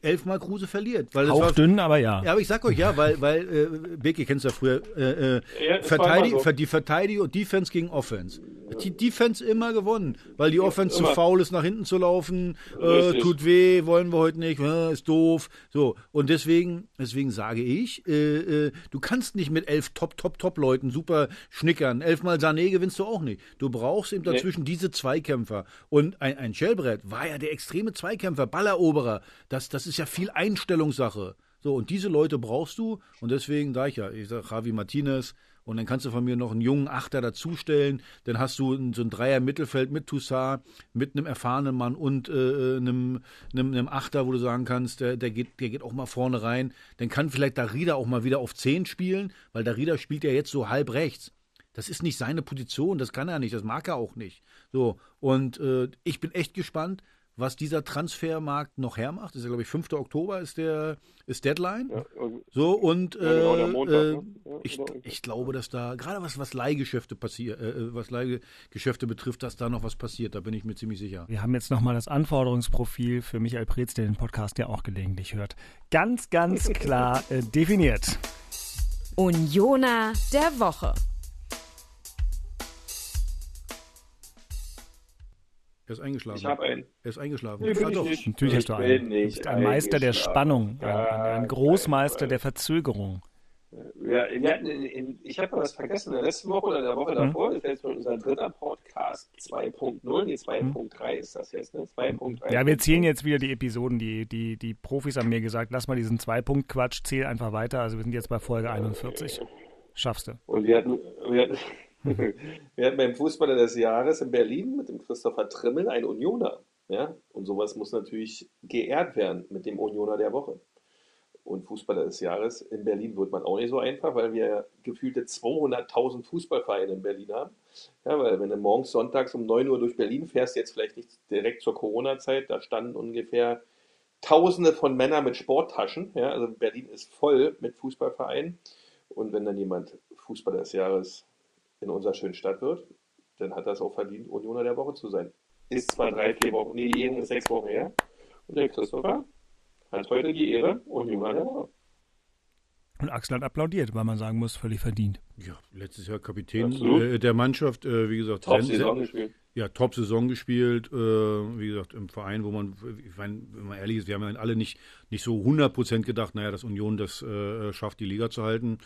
elfmal Kruse verliert. Weil das war, Hauchdünn, aber ja. Ja, aber ich sag euch ja, weil, weil äh, Beke kennst du ja früher, äh, äh, Ja, Verteidig so. die Verteidigung, Defense gegen Offense. Die Defense immer gewonnen, weil die Offense zu immer. faul ist, nach hinten zu laufen, äh, tut weh, wollen wir heute nicht, äh, ist doof. So, und deswegen, deswegen sage ich, äh, äh, du kannst nicht mit elf Top, Top, Top-Leuten super schnickern. Elfmal Sané gewinnst du auch nicht. Du brauchst eben dazwischen diese Zweikämpfer. Und ein, ein Schellbrett war ja der extreme Zweikämpfer, Balleroberer. Das, das ist ja viel Einstellungssache. So, und diese Leute brauchst du. Und deswegen sage ich ja, ich sage Javi Martinez. Und dann kannst du von mir noch einen jungen Achter dazustellen. Dann hast du so ein Dreier-Mittelfeld mit Toussaint, mit einem erfahrenen Mann und äh, einem, einem, einem Achter, wo du sagen kannst, der, der, geht, der geht auch mal vorne rein. Dann kann vielleicht Darida auch mal wieder auf 10 spielen, weil Darida spielt ja jetzt so halb rechts. Das ist nicht seine Position, das kann er nicht, das mag er auch nicht. So, und äh, ich bin echt gespannt, was dieser Transfermarkt noch hermacht. Das ist ja, glaube ich, 5. Oktober ist der ist Deadline. Ja, und- So, und Ja, genau, der äh, Montag, äh, ne? Ja, ich, genau. ich glaube, dass da, gerade was, was Leihgeschäfte passiert, äh, äh, was Leihgeschäfte betrifft, dass da noch was passiert, da bin ich mir ziemlich sicher. Wir haben jetzt nochmal das Anforderungsprofil für Michael Preetz, der den Podcast ja auch gelegentlich hört. Ganz, ganz klar äh, definiert. Unioner der Woche. Er ist eingeschlafen. Ich habe einen. er ist eingeschlafen. Nee, bin Ah, ich doch. nicht. Natürlich hast du Ich einen. Du nicht bist ein Meister der. Spannung, ein, ein, Großmeister der Verzögerung. Ja, wir hatten in, in, ich habe was vergessen, in der letzten Woche oder der Woche davor, das ist jetzt unser dritter Podcast 2.0, nee, 2.3 ist das jetzt, ne? 2.3. Ja, wir zählen jetzt wieder die Episoden. Die, die, die Profis haben mir gesagt, lass mal diesen Zwei-Punkt-Quatsch, zähl einfach weiter. Also wir sind jetzt bei Folge 41. Schaffst du. Und wir hatten, wir hatten, wir hatten beim Fußballer des Jahres in Berlin mit dem Christopher Trimmel einen Unioner. Ja? Und sowas muss natürlich geehrt werden mit dem Unioner der Woche. Und Fußballer des Jahres in Berlin wird man auch nicht so einfach, weil wir gefühlte 200.000 Fußballvereine in Berlin haben. Ja, weil wenn du morgens sonntags um 9 Uhr durch Berlin fährst, jetzt vielleicht nicht direkt zur Corona-Zeit, da standen ungefähr Tausende von Männern mit Sporttaschen. Ja, also Berlin ist voll mit Fußballvereinen. Und wenn dann jemand Fußballer des Jahres in unserer schönen Stadt wird, dann hat das auch verdient, Unioner der Woche zu sein. Ist zwar drei, vier Wochen, nee, jeden sechs Wochen her. Und der Christopher hat heute die Ehre, Unioner der Woche. Und Axel hat applaudiert, weil man sagen muss, völlig verdient. Ja, letztes Jahr Kapitän äh, der Mannschaft, äh, wie gesagt, Top sen- Saison gespielt. Ja, Top-Saison gespielt, äh, wie gesagt, im Verein, wo man, ich meine, wenn man ehrlich ist, wir haben ja alle nicht, nicht so 100% gedacht, naja, dass Union das äh, schafft, die Liga zu halten.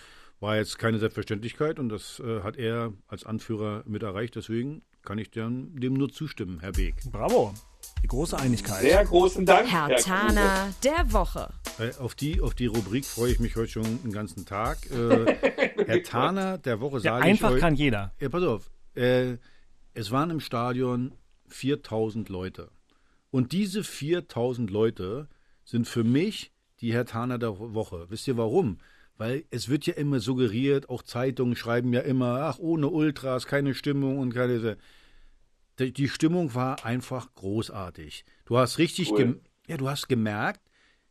War jetzt keine Selbstverständlichkeit und das äh, hat er als Anführer mit erreicht. Deswegen kann ich dem, dem nur zustimmen, Herr Beek. Bravo. Die große Einigkeit. Sehr großen Dank, Herr Kruse. Tana der Woche. Äh, auf, die, auf die Rubrik freue ich mich heute schon den ganzen Tag. Äh, Herr Taner der Woche Ja, sage ich einfach kann jeder. Ja, pass auf. Äh, es waren im Stadion 4000 Leute. Und diese 4000 Leute sind für mich die Herr Taner der Woche. Wisst ihr warum? Weil es wird ja immer suggeriert, auch Zeitungen schreiben ja immer, ach, ohne Ultras, keine Stimmung und keine. Die die Stimmung war einfach großartig. Du hast richtig, Cool. ja, du hast gemerkt,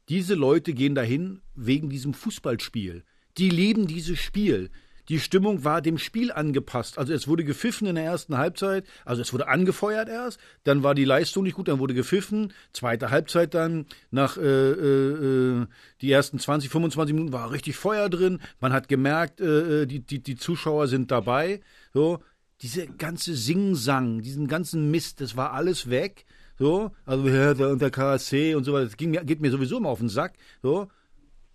diese Leute gehen dahin wegen diesem Fußballspiel. Die lieben dieses Spiel. Die Stimmung war dem Spiel angepasst. Also es wurde gepfiffen in der ersten Halbzeit. Also es wurde angefeuert erst. Dann war die Leistung nicht gut. Dann wurde gepfiffen. Zweite Halbzeit dann nach äh, äh, äh, die ersten 20, 25 Minuten war richtig Feuer drin. Man hat gemerkt, äh, äh, die, die, die Zuschauer sind dabei. So diese ganze Sing-Sang, diesen ganzen Mist, das war alles weg. So, also ja, der, und der KSC und so weiter, das ging, geht mir sowieso immer auf den Sack. So,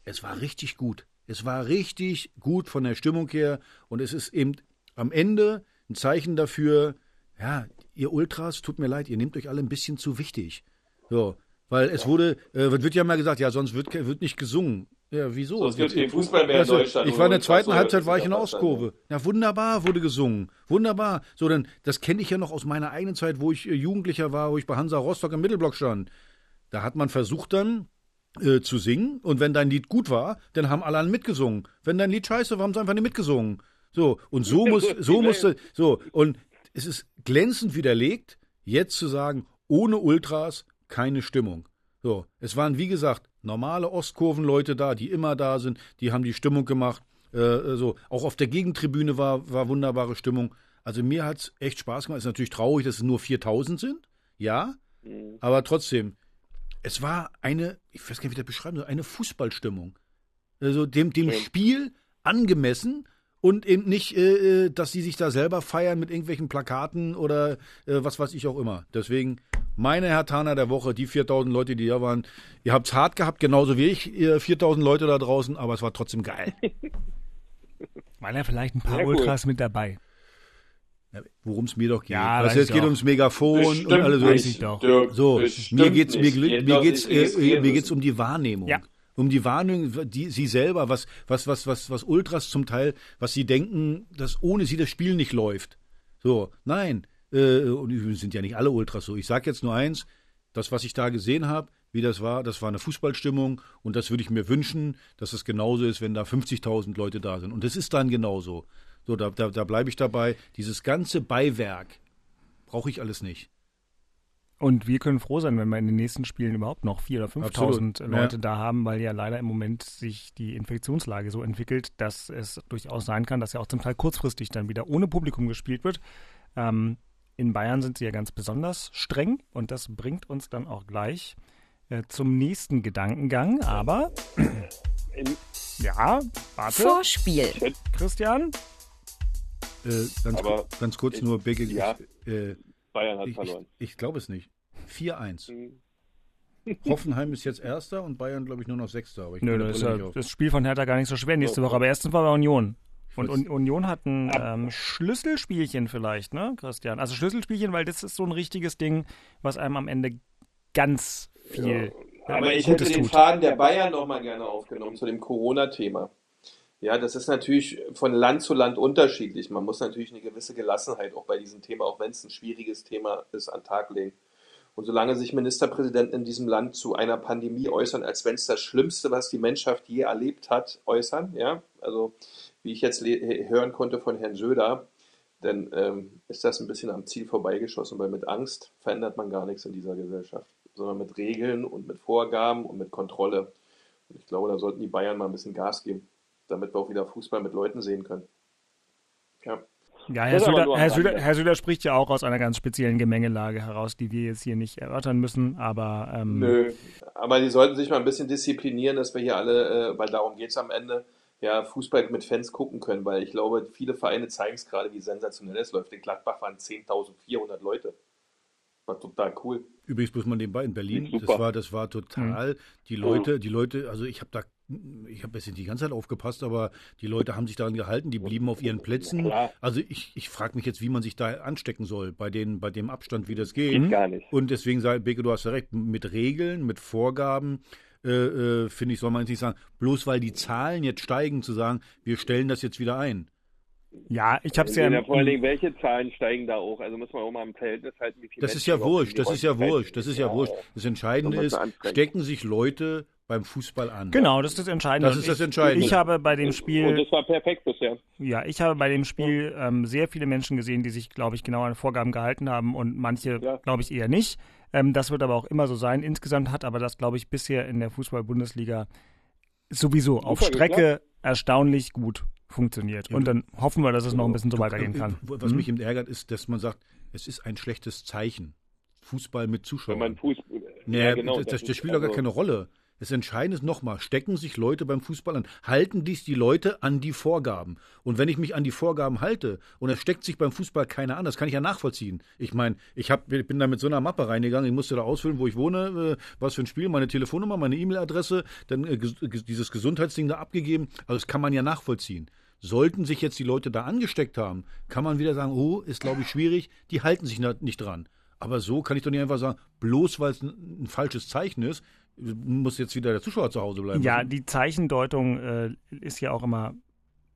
es war richtig gut. Es war richtig gut von der Stimmung her und es ist eben am Ende ein Zeichen dafür, ja, ihr Ultras, tut mir leid, ihr nehmt euch alle ein bisschen zu wichtig. So, weil es wurde, äh, wird ja mal gesagt, ja, sonst wird, wird nicht gesungen. Ja, wieso? Sonst gibt es keinen Fußball mehr in du, Deutschland. Ich war in der zweiten Halbzeit war ich in der? Ostkurve. Ja, wunderbar wurde gesungen. Wunderbar. So, dann, das kenne ich ja noch aus meiner eigenen Zeit, wo ich äh, Jugendlicher war, wo ich bei Hansa Rostock im Mittelblock stand. Da hat man versucht dann äh, zu singen und wenn dein Lied gut war, dann haben alle mitgesungen. Wenn dein Lied scheiße war, haben sie einfach nicht mitgesungen. So, und so muss, so musste, so, und es ist glänzend widerlegt, jetzt zu sagen, ohne Ultras keine Stimmung. So, es waren wie gesagt normale Ostkurvenleute da, die immer da sind, die haben die Stimmung gemacht. Äh, so, auch auf der Gegentribüne war, war wunderbare Stimmung. Also mir hat's echt Spaß gemacht. Ist natürlich traurig, dass es nur 4000 sind, ja, aber trotzdem, es war eine, ich weiß gar nicht, wie ich das beschreiben soll, eine Fußballstimmung. Also dem, dem Spiel angemessen und eben nicht, äh, äh, dass sie sich da selber feiern mit irgendwelchen Plakaten oder äh, was weiß ich auch immer. Deswegen meine Herr Taner der Woche, die 4000 Leute, die da waren, ihr habt's hart gehabt, genauso wie ich, ihr 4000 Leute da draußen, aber es war trotzdem geil. Waren ja vielleicht ein paar cool. Ultras mit dabei. Worum es mir doch geht. Ja, du, es geht ums Megafon Bestimmt und alles so. weiß ich doch. Dirk, So, bestimmt mir geht's, mir, nicht. mir geht's, nicht äh, registrieren mir geht's um die Wahrnehmung. Ja. Um die Wahrnehmung, die sie selber, was, was, was, was, was Ultras zum Teil, was sie denken, dass ohne sie das Spiel nicht läuft. So, nein. Äh, und übrigens sind ja nicht alle Ultras so. Ich sag jetzt nur eins, das, was ich da gesehen habe, wie das war, das war eine Fußballstimmung und das würde ich mir wünschen, dass es genauso ist, wenn da 50.000 Leute da sind. Und das ist dann genauso. So, da, da, da bleibe ich dabei. Dieses ganze Beiwerk brauche ich alles nicht. Und wir können froh sein, wenn wir in den nächsten Spielen überhaupt noch 4.000 oder 5.000 Absolut, Leute ja. da haben, weil ja leider im Moment sich die Infektionslage so entwickelt, dass es durchaus sein kann, dass ja auch zum Teil kurzfristig dann wieder ohne Publikum gespielt wird. Ähm, in Bayern sind sie ja ganz besonders streng und das bringt uns dann auch gleich äh, zum nächsten Gedankengang. Aber ja, warte, Vorspiel. Christian. Äh, ganz, Aber ku- ganz kurz nur, Big, ja. ich, äh, Bayern hat ich, ich, verloren. ich glaube es nicht. 4-1. Mhm. Hoffenheim ist jetzt Erster und Bayern, glaube ich, nur noch Sechster. Aber ich Nö, das ist ja das Spiel von Hertha gar nicht so schwer nächste Woche. Aber erstens war bei Union. Und Un Union hat ein ähm, Schlüsselspielchen vielleicht, ne, Christian? Also Schlüsselspielchen, weil das ist so ein richtiges Ding, was einem am Ende ganz viel Aber ich Gutes hätte den tut. Faden der Bayern noch mal gerne aufgenommen zu dem Corona-Thema. Ja, das ist natürlich von Land zu Land unterschiedlich. Man muss natürlich eine gewisse Gelassenheit auch bei diesem Thema, auch wenn es ein schwieriges Thema ist, an den Tag legen. Und solange sich Ministerpräsidenten in diesem Land zu einer Pandemie äußern, als wenn es das Schlimmste, was die Menschheit je erlebt hat, äußern, ja, also wie ich jetzt hören konnte von Herrn Söder, dann ähm, ist das ein bisschen am Ziel vorbeigeschossen, weil mit Angst verändert man gar nichts in dieser Gesellschaft, sondern mit Regeln und mit Vorgaben und mit Kontrolle. Und ich glaube, da sollten die Bayern mal ein bisschen Gas geben, damit wir auch wieder Fußball mit Leuten sehen können. Ja. Ja, Herr Söder, Herr, Söder, Rande. Herr Söder spricht ja auch aus einer ganz speziellen Gemengelage heraus, die wir jetzt hier nicht erörtern müssen, aber ähm, Nö, aber die sollten sich mal ein bisschen disziplinieren, dass wir hier alle, äh, weil darum geht es am Ende, ja, Fußball mit Fans gucken können, weil ich glaube, viele Vereine zeigen es gerade, wie sensationell es läuft. In Gladbach waren 10.400 Leute. War total cool. Übrigens muss man nebenbei in Berlin, Super. das war, das war total, die Leute, die Leute, also ich habe da, ich habe jetzt nicht die ganze Zeit aufgepasst, aber die Leute haben sich daran gehalten, die blieben auf ihren Plätzen. Also ich, ich frage mich jetzt, wie man sich da anstecken soll, bei, den, bei dem Abstand, wie das geht. Geht gar nicht. Und deswegen sage Beke, du hast ja recht, mit Regeln, mit Vorgaben, äh, äh, finde ich, soll man jetzt nicht sagen, bloß weil die Zahlen jetzt steigen, zu sagen, wir stellen das jetzt wieder ein. ja, ich habe es ja, vor allen Dingen, welche Zahlen steigen da auch? Also muss man auch mal im Verhältnis halten, wie viele Das Menschen ist ja wurscht, das ist ja wurscht, das ist ja wurscht. Das Entscheidende ist, stecken sich Leute beim Fußball an. Genau, das ist das Entscheidende. Das Und ist das ich, Entscheidende. Ich habe bei dem Und Spiel, das war perfekt bisher. ja, ich habe bei dem Spiel ähm, sehr viele Menschen gesehen, die sich, glaube ich, genau an Vorgaben gehalten haben und manche, Ja. glaube ich, eher nicht. Ähm, das wird aber auch immer so sein. Insgesamt hat aber das, glaube ich, bisher in der Fußball-Bundesliga sowieso auf Super Strecke erstaunlich gut funktioniert. Ja, Und dann hoffen wir, dass es noch ein bisschen so weitergehen kann. Was Hm? mich eben ärgert, ist, dass man sagt, es ist ein schlechtes Zeichen. Fußball mit Wenn Zuschauern. man Fuß. Nee, ja, genau, das, das, das spielt doch gar also- keine Rolle. Das Entscheidende ist nochmal, stecken sich Leute beim Fußball an? Halten dies die Leute an die Vorgaben? Und wenn ich mich an die Vorgaben halte und es steckt sich beim Fußball keiner an, das kann ich ja nachvollziehen. Ich meine, ich, ich bin da mit so einer Mappe reingegangen, ich musste da ausfüllen, wo ich wohne, äh, was für ein Spiel, meine Telefonnummer, meine E-Mail-Adresse, dann äh, ges- dieses Gesundheitsding da abgegeben. Also das kann man ja nachvollziehen. Sollten sich jetzt die Leute da angesteckt haben, kann man wieder sagen, oh, ist glaube ich schwierig, die halten sich nicht dran. Aber so kann ich doch nicht einfach sagen, bloß weil es ein, ein falsches Zeichen ist, muss jetzt wieder der Zuschauer zu Hause bleiben. Ja, die Zeichendeutung äh, ist ja auch immer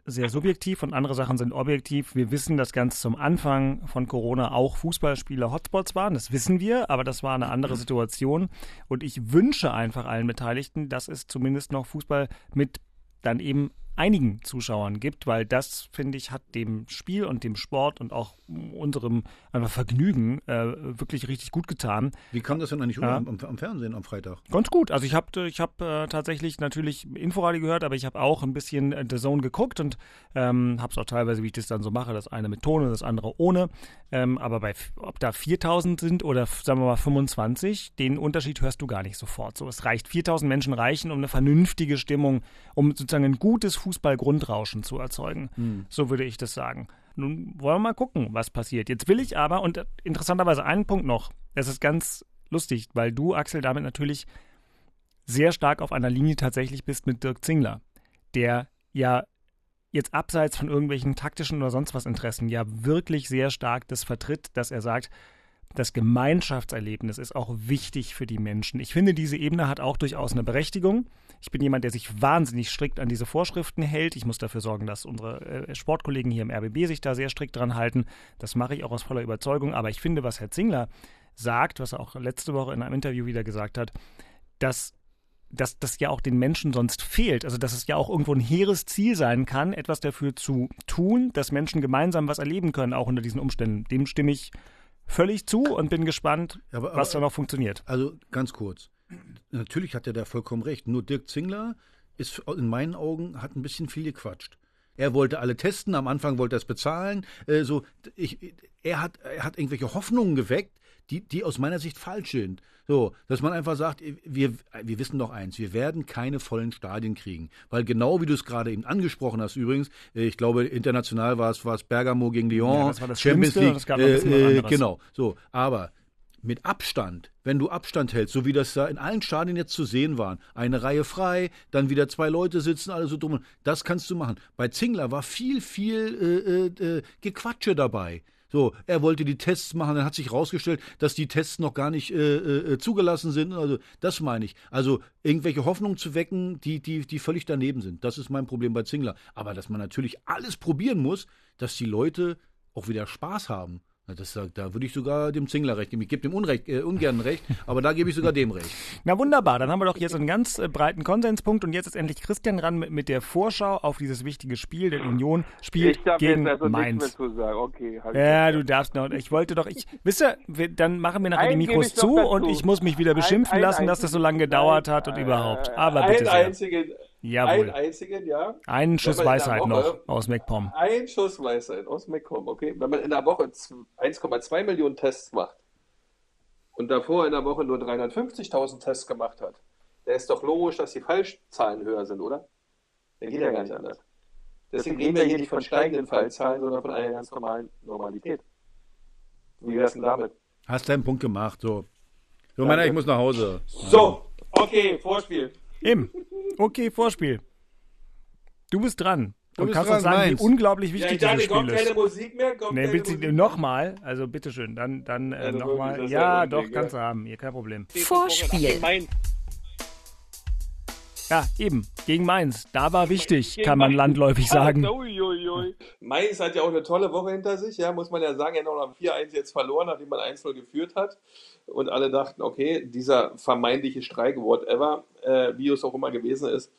sehr subjektiv und andere Sachen sind objektiv. Wir wissen, dass ganz zum Anfang von Corona auch Fußballspieler Hotspots waren. Das wissen wir, aber das war eine andere Situation. Und ich wünsche einfach allen Beteiligten, dass es zumindest noch Fußball mit dann eben einigen Zuschauern gibt, weil das, finde ich, hat dem Spiel und dem Sport und auch unserem einfach Vergnügen äh, wirklich richtig gut getan. Wie kam das denn eigentlich Ja. um, am, am Fernsehen am Freitag? Ganz gut. Also ich habe ich hab, äh, tatsächlich natürlich Inforadio gehört, aber ich habe auch ein bisschen äh, The Zone geguckt und ähm, habe es auch teilweise, wie ich das dann so mache, das eine mit Ton und das andere ohne. Ähm, aber bei ob da 4000 sind oder sagen wir mal 25, den Unterschied hörst du gar nicht sofort. So, es reicht 4000 Menschen reichen, um eine vernünftige Stimmung, um sozusagen ein gutes Fußballgrundrauschen zu erzeugen. So würde ich das sagen. Nun wollen wir mal gucken, was passiert. Jetzt will ich aber, und interessanterweise einen Punkt noch, es ist ganz lustig, weil du, Axel, damit natürlich sehr stark auf einer Linie tatsächlich bist mit Dirk Zingler, der ja jetzt abseits von irgendwelchen taktischen oder sonst was Interessen ja wirklich sehr stark das vertritt, dass er sagt, das Gemeinschaftserlebnis ist auch wichtig für die Menschen. Ich finde, diese Ebene hat auch durchaus eine Berechtigung. Ich bin jemand, der sich wahnsinnig strikt an diese Vorschriften hält. Ich muss dafür sorgen, dass unsere äh, Sportkollegen hier im RBB sich da sehr strikt dran halten. Das mache ich auch aus voller Überzeugung. Aber ich finde, was Herr Zingler sagt, was er auch letzte Woche in einem Interview wieder gesagt hat, dass dass das ja auch den Menschen sonst fehlt. Also dass es ja auch irgendwo ein hehres Ziel sein kann, etwas dafür zu tun, dass Menschen gemeinsam was erleben können, auch unter diesen Umständen. Dem stimme ich völlig zu und bin gespannt, Ja, aber- was da noch funktioniert. Also ganz kurz. Natürlich hat er da vollkommen recht. Nur Dirk Zingler ist in meinen Augen hat ein bisschen viel gequatscht. Er wollte alle testen, am Anfang wollte er es bezahlen. Äh, so, ich, er, hat, er hat irgendwelche Hoffnungen geweckt, die, die aus meiner Sicht falsch sind. So, dass man einfach sagt, wir, wir wissen doch eins, wir werden keine vollen Stadien kriegen. Weil genau wie du es gerade eben angesprochen hast, übrigens, äh, ich glaube, international war es, war es Bergamo gegen Lyon, Ja, das war das Champions League. es gab äh, äh, genau, so. Aber mit Abstand, wenn du Abstand hältst, so wie das da in allen Stadien jetzt zu sehen waren, eine Reihe frei, dann wieder zwei Leute sitzen, alles so dumm, das kannst du machen. Bei Zingler war viel, viel äh, äh, Gequatsche dabei. So, er wollte die Tests machen, dann hat sich rausgestellt, dass die Tests noch gar nicht äh, äh, zugelassen sind. Also, das meine ich. Also, irgendwelche Hoffnungen zu wecken, die, die, die völlig daneben sind. Das ist mein Problem bei Zingler. Aber dass man natürlich alles probieren muss, dass die Leute auch wieder Spaß haben. Das, da würde ich sogar dem Zingler recht geben. Ich gebe dem Unrecht, äh, ungern recht, aber da gebe ich sogar dem recht. Na wunderbar, dann haben wir doch jetzt einen ganz äh, breiten Konsenspunkt und jetzt ist endlich Christian ran mit, mit der Vorschau auf dieses wichtige Spiel. Der Union spielt Ich darf gegen jetzt also nichts mehr Mainz. zu sagen. Okay, halt Ja, du darfst noch. Ich wollte doch, ich, wisst ihr, wir, dann machen wir nachher die Einen Mikros zu und ich muss mich wieder Ein- beschimpfen ein lassen, dass das so lange einziges- gedauert hat und überhaupt. Aber Ein bitte sehr. einzigen, Jawohl. ein einzigen, ja. Einen Schuss Weisheit Woche- noch aus MacPom. Ein Schuss Weisheit aus MacCom, okay. Wenn man in der Woche z- 1,2 Millionen Tests macht und davor in der Woche nur 350.000 Tests gemacht hat, da ist doch logisch, dass die Falschzahlen höher sind, oder? Der geht ja gar nicht anders. Deswegen reden wir hier nicht von steigenden Fallzahlen, sondern von einer ganz normalen Normalität. Wie wär's denn damit? Hast deinen Punkt gemacht, so. So, Männer, ich muss nach Hause. So, okay, Vorspiel. Eben. Okay, Vorspiel. Du bist dran. Du und kannst dran, uns sagen, Mainz. wie unglaublich Ja, wichtig ich dachte, dieses kommt Spiel keine ist. Musik mehr? Kommt Nee, keine bitte Musik mehr? nochmal. Also bitteschön, dann, dann äh, Also nochmal. Ja, ja doch, kannst du ja. haben. Hier, kein Problem. Vorspiel. Ja, eben. Gegen Mainz. Da war wichtig, Gegen kann man landläufig sagen. Uiuiui. Mainz hat ja auch eine tolle Woche hinter sich, ja, muss man ja sagen, er hat noch am 4-1 jetzt verloren, nachdem man 1-0 geführt hat. Und alle dachten, okay, dieser vermeintliche Streik, whatever, äh, wie es auch immer gewesen ist.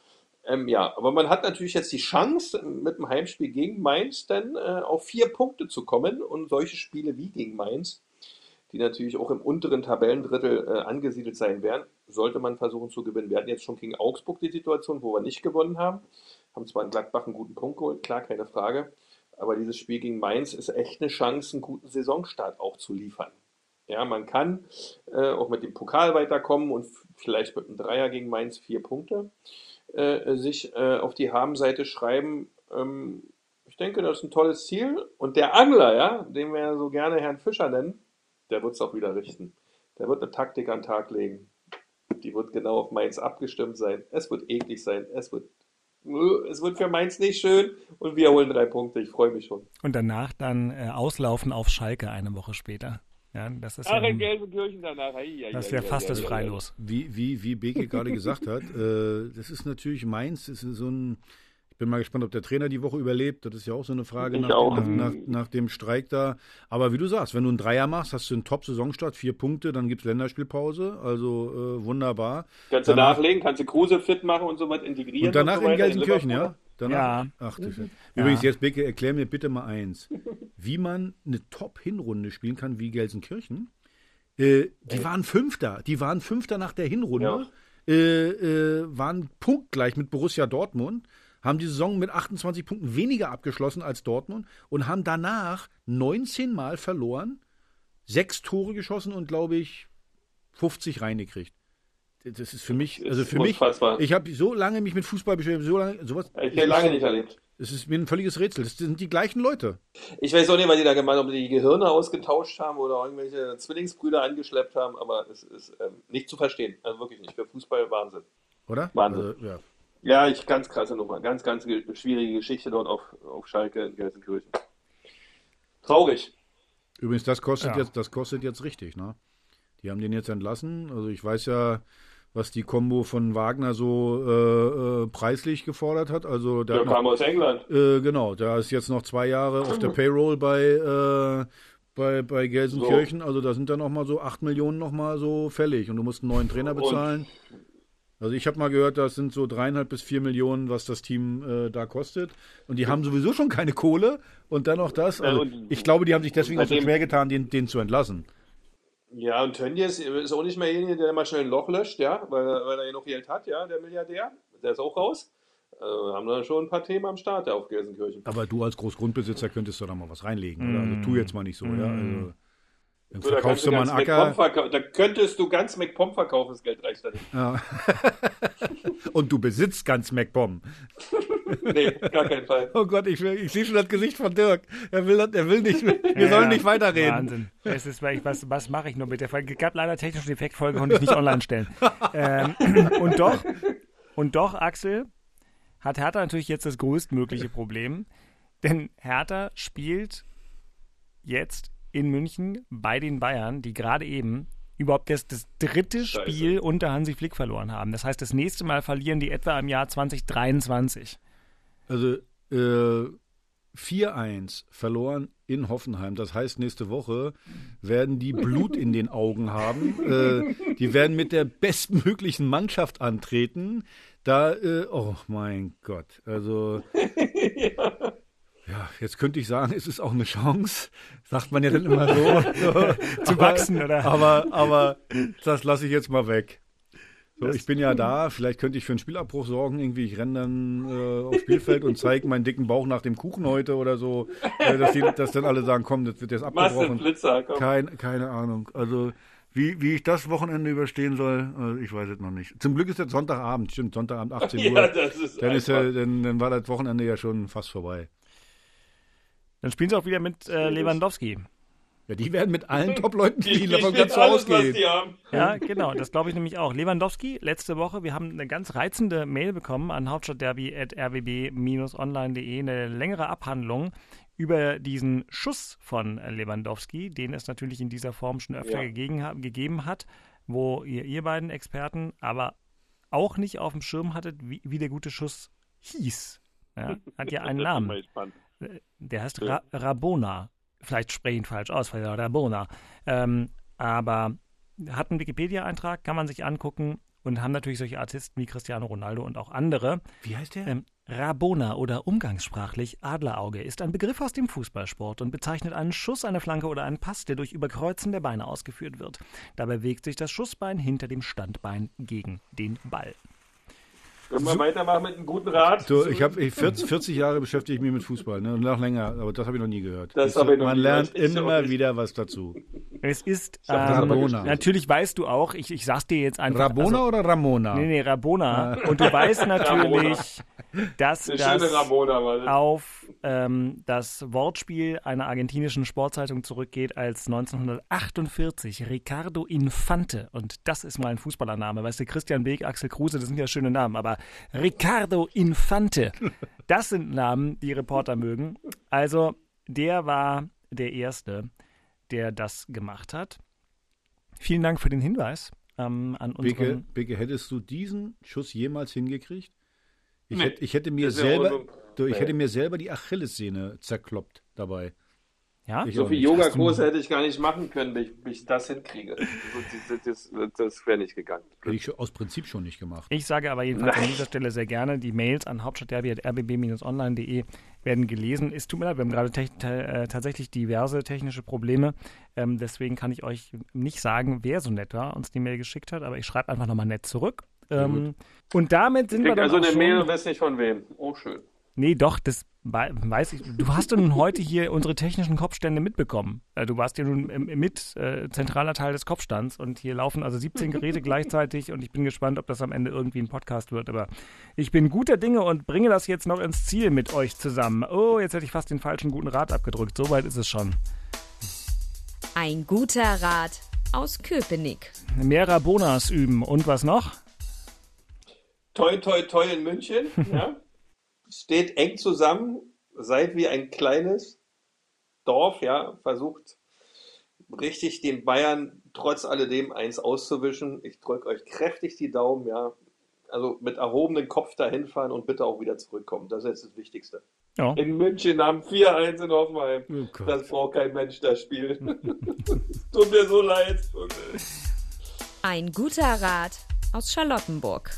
Ähm, ja, aber man hat natürlich jetzt die Chance, mit dem Heimspiel gegen Mainz dann äh, auf vier Punkte zu kommen und solche Spiele wie gegen Mainz, die natürlich auch im unteren Tabellendrittel äh, angesiedelt sein werden, sollte man versuchen zu gewinnen. Wir hatten jetzt schon gegen Augsburg die Situation, wo wir nicht gewonnen haben. Haben zwar in Gladbach einen guten Punkt geholt, klar, keine Frage. Aber dieses Spiel gegen Mainz ist echt eine Chance, einen guten Saisonstart auch zu liefern. Ja, man kann äh, auch mit dem Pokal weiterkommen und vielleicht mit einem Dreier gegen Mainz vier Punkte äh, sich äh, auf die Habenseite schreiben. Ähm, ich denke, das ist ein tolles Ziel. Und der Angler, ja, den wir ja so gerne Herrn Fischer nennen, der wird es auch wieder richten. Der wird eine Taktik an den Tag legen. Die wird genau auf Mainz abgestimmt sein. Es wird eklig sein. Es wird, es wird für Mainz nicht schön. Und wir holen drei Punkte. Ich freue mich schon. Und danach dann äh, auslaufen auf Schalke eine Woche später. Ja, das ist Ach, ja, in Gelsenkirchen danach. Ei, das wäre fast ei, das ei, ei. Freilos. Wie, wie, wie Beke gerade gesagt hat, äh, das ist natürlich Mainz, das ist so ein. Ich bin mal gespannt, ob der Trainer die Woche überlebt. Das ist ja auch so eine Frage nach, auch. Nach, nach, nach dem Streik da. Aber wie du sagst, wenn du einen Dreier machst, hast du einen Top-Saisonstart, vier Punkte, dann gibt es Länderspielpause. Also äh, wunderbar. Kannst du Danach- nachlegen, kannst du Kruse fit machen und so was integrieren. Und danach so in Gelsenkirchen, Liverpool. ja? Danach, Ja. Ach, du Scheiße. Übrigens, jetzt Beke, erklär mir bitte mal eins. Wie man eine Top-Hinrunde spielen kann wie Gelsenkirchen. Äh, die waren Fünfter. Die waren Fünfter nach der Hinrunde. Äh, äh, waren punktgleich mit Borussia Dortmund. Haben die Saison mit 28 Punkten weniger abgeschlossen als Dortmund und haben danach 19 Mal verloren, sechs Tore geschossen und glaube ich 50 reingekriegt. Das ist für mich, also für mich, ich habe so lange mich mit Fußball beschäftigt, so lange, sowas. Ich habe lange nicht erlebt. Es ist mir ein völliges Rätsel. Das sind die gleichen Leute. Ich weiß auch nicht, was die da gemeint haben, ob die die Gehirne ausgetauscht haben oder irgendwelche Zwillingsbrüder angeschleppt haben, aber es ist ähm, nicht zu verstehen. Also wirklich nicht. Für Fußball Wahnsinn. Oder? Wahnsinn. Also, ja. Ja, ich ganz krasse Nummer. Ganz, ganz ge- schwierige Geschichte dort auf, auf Schalke in Gelsenkirchen. Traurig. Übrigens, das kostet, Ja. jetzt, das kostet jetzt richtig. Ne? Die haben den jetzt entlassen. Also ich weiß ja, was die Kombo von Wagner so äh, äh, preislich gefordert hat. Also der Der hat noch, kam aus England. äh, genau, da ist jetzt noch zwei Jahre auf der Payroll bei, äh, bei, bei Gelsenkirchen. Also da sind dann noch mal so acht Millionen noch mal so fällig und du musst einen neuen Trainer Und- bezahlen. Also ich habe mal gehört, das sind so dreieinhalb bis vier Millionen, was das Team äh, da kostet. Und die haben sowieso schon keine Kohle und dann noch das. Also ich glaube, die haben sich deswegen auch so schwer getan, den, den zu entlassen. Ja, und Tönnies ist auch nicht mehr derjenige, der mal schnell ein Loch löscht, ja, weil, er- weil er genug Geld hat, ja, der Milliardär. Der ist auch raus. Also haben da schon ein paar Themen am Start ja, auf Gelsenkirchen. Aber du als Großgrundbesitzer könntest doch da mal was reinlegen, oder? Also tu jetzt mal nicht so, ja. Also, dann So, da, verkaufst kannst du du mal einen Acker da könntest du ganz McPom verkaufen, das Geld reicht da nicht. ja. und du besitzt ganz MacBomb. Nee, gar keinen Fall. Oh Gott, ich, will- ich sehe schon das Gesicht von Dirk. Er will, er will nicht, wir sollen nicht weiterreden. Wahnsinn. Es ist, was, was mache ich nur mit der Folge? Es gab leider technischen Defekt, Folge konnte ich nicht online stellen. ähm, und doch, und doch, Axel, hat Hertha natürlich jetzt das größtmögliche Problem. Denn Hertha spielt jetzt in München bei den Bayern, die gerade eben überhaupt das, das dritte Scheiße. Spiel unter Hansi Flick verloren haben. Das heißt, das nächste Mal verlieren die etwa im Jahr 2023. Also äh, 4-1 verloren in Hoffenheim. Das heißt, nächste Woche werden die Blut in den Augen haben. Äh, die werden mit der bestmöglichen Mannschaft antreten. Da, äh, oh mein Gott. Also, ja, jetzt könnte ich sagen, es ist auch eine Chance. Sagt man ja dann immer so. so. Zu wachsen, oder? Aber, aber das lasse ich jetzt mal weg. So, ich bin ja da, vielleicht könnte ich für einen Spielabbruch sorgen, irgendwie, ich renne dann äh, aufs Spielfeld und zeige meinen dicken Bauch nach dem Kuchen heute oder so, äh, dass, die, dass dann alle sagen, komm, das wird jetzt abgebrochen. Blitzer, komm. Kein, keine Ahnung. Also, wie, wie ich das Wochenende überstehen soll, äh, ich weiß es noch nicht. Zum Glück ist jetzt Sonntagabend, stimmt, Sonntagabend 18 Uhr. Ja, das ist dann, ist ja, dann, dann war das Wochenende ja schon fast vorbei. Dann spielen sie auch wieder mit äh, Lewandowski. Ja, die werden mit allen Top-Leuten Die spielen, davon kannst du ausgehen. Ja, genau, das glaube ich nämlich auch. Lewandowski, letzte Woche, wir haben eine ganz reizende Mail bekommen an hauptstadtderby.rwb-online.de, eine längere Abhandlung über diesen Schuss von Lewandowski, den es natürlich in dieser Form schon öfter Ja. gegeben, gegeben hat, wo ihr, ihr beiden Experten aber auch nicht auf dem Schirm hattet, wie, wie der gute Schuss hieß. Ja, hat ja einen Namen. Der heißt. Ra Rabona. Vielleicht spreche ich ihn falsch aus, vielleicht Rabona. Ähm, aber hat einen Wikipedia-Eintrag, kann man sich angucken und haben natürlich solche Artisten wie Cristiano Ronaldo und auch andere. Wie heißt der? Ähm, Rabona oder umgangssprachlich Adlerauge ist ein Begriff aus dem Fußballsport und bezeichnet einen Schuss, eine Flanke oder einen Pass, der durch Überkreuzen der Beine ausgeführt wird. Dabei bewegt sich das Schussbein hinter dem Standbein gegen den Ball. Können wir weitermachen mit einem guten Rat? So, ich habe 40, 40 Jahre beschäftige ich mich mit Fußball, ne? Und noch länger, aber das habe ich noch nie gehört. Das du, habe ich noch Man nie lernt gehört. Ich immer wieder was dazu. Es ist ähm, Rabona. natürlich weißt du auch, ich, ich sag's dir jetzt einfach. Rabona also, oder Ramona? Nee, nee, Rabona. Und du weißt natürlich, dass das Ramona das. auf ähm, das Wortspiel einer argentinischen Sportzeitung zurückgeht, als 1948 Ricardo Infante, und das ist mal ein Fußballername, weißt du, Christian Beek, Axel Kruse, das sind ja schöne Namen, aber Ricardo Infante, das sind Namen, die Reporter mögen. Also, der war der Erste, der das gemacht hat. Vielen Dank für den Hinweis ähm, an Beke, unseren Beke, hättest du diesen Schuss jemals hingekriegt? Ich, Nee. hätte, ich, hätte, mir Das selber, du, ich nee. hätte mir selber die Achillessehne zerkloppt dabei. Ja? Ich So viel. Yogakurse hätte ich gar nicht machen können, bis ich, bis ich das hinkriege. So, Das, das, das wäre nicht gegangen. Hätte ich aus Prinzip schon nicht gemacht. Ich sage aber jedenfalls an Nein. dieser Stelle sehr gerne, die Mails an hauptstadtderby.rbb-online.de werden gelesen. Es tut mir leid, wir haben gerade äh, tatsächlich diverse technische Probleme. Ähm, deswegen kann ich euch nicht sagen, wer so nett war, uns die Mail geschickt hat, aber ich schreibe einfach nochmal nett zurück. Ähm, und damit sind wir dann also auch eine schon, Mail und weiß nicht von wem. Oh, schön. Nee, doch, das wei- weiß ich. Du hast doch nun heute hier unsere technischen Kopfstände mitbekommen. Äh, Du warst ja nun mit äh, zentraler Teil des Kopfstands und hier laufen also 17 Geräte gleichzeitig und ich bin gespannt, ob das am Ende irgendwie ein Podcast wird. Aber ich bin guter Dinge und bringe das jetzt noch ins Ziel mit euch zusammen. Oh, jetzt hätte ich fast den falschen guten Rat abgedrückt. So weit ist es schon. Ein guter Rat aus Köpenick. Mehr Rabonas üben und was noch? Toi, toi, toi in München. ja. Steht eng zusammen, seid wie ein kleines Dorf, ja, versucht richtig den Bayern trotz alledem eins auszuwischen. Ich drücke euch kräftig die Daumen, ja. Also mit erhobenem Kopf dahin fahren und bitte auch wieder zurückkommen. Das ist jetzt das Wichtigste. Ja. In München haben 4-1 in Hoffenheim. Oh. Das braucht kein Mensch, das Spiel. Tut mir so leid. Ein guter Rat aus Charlottenburg.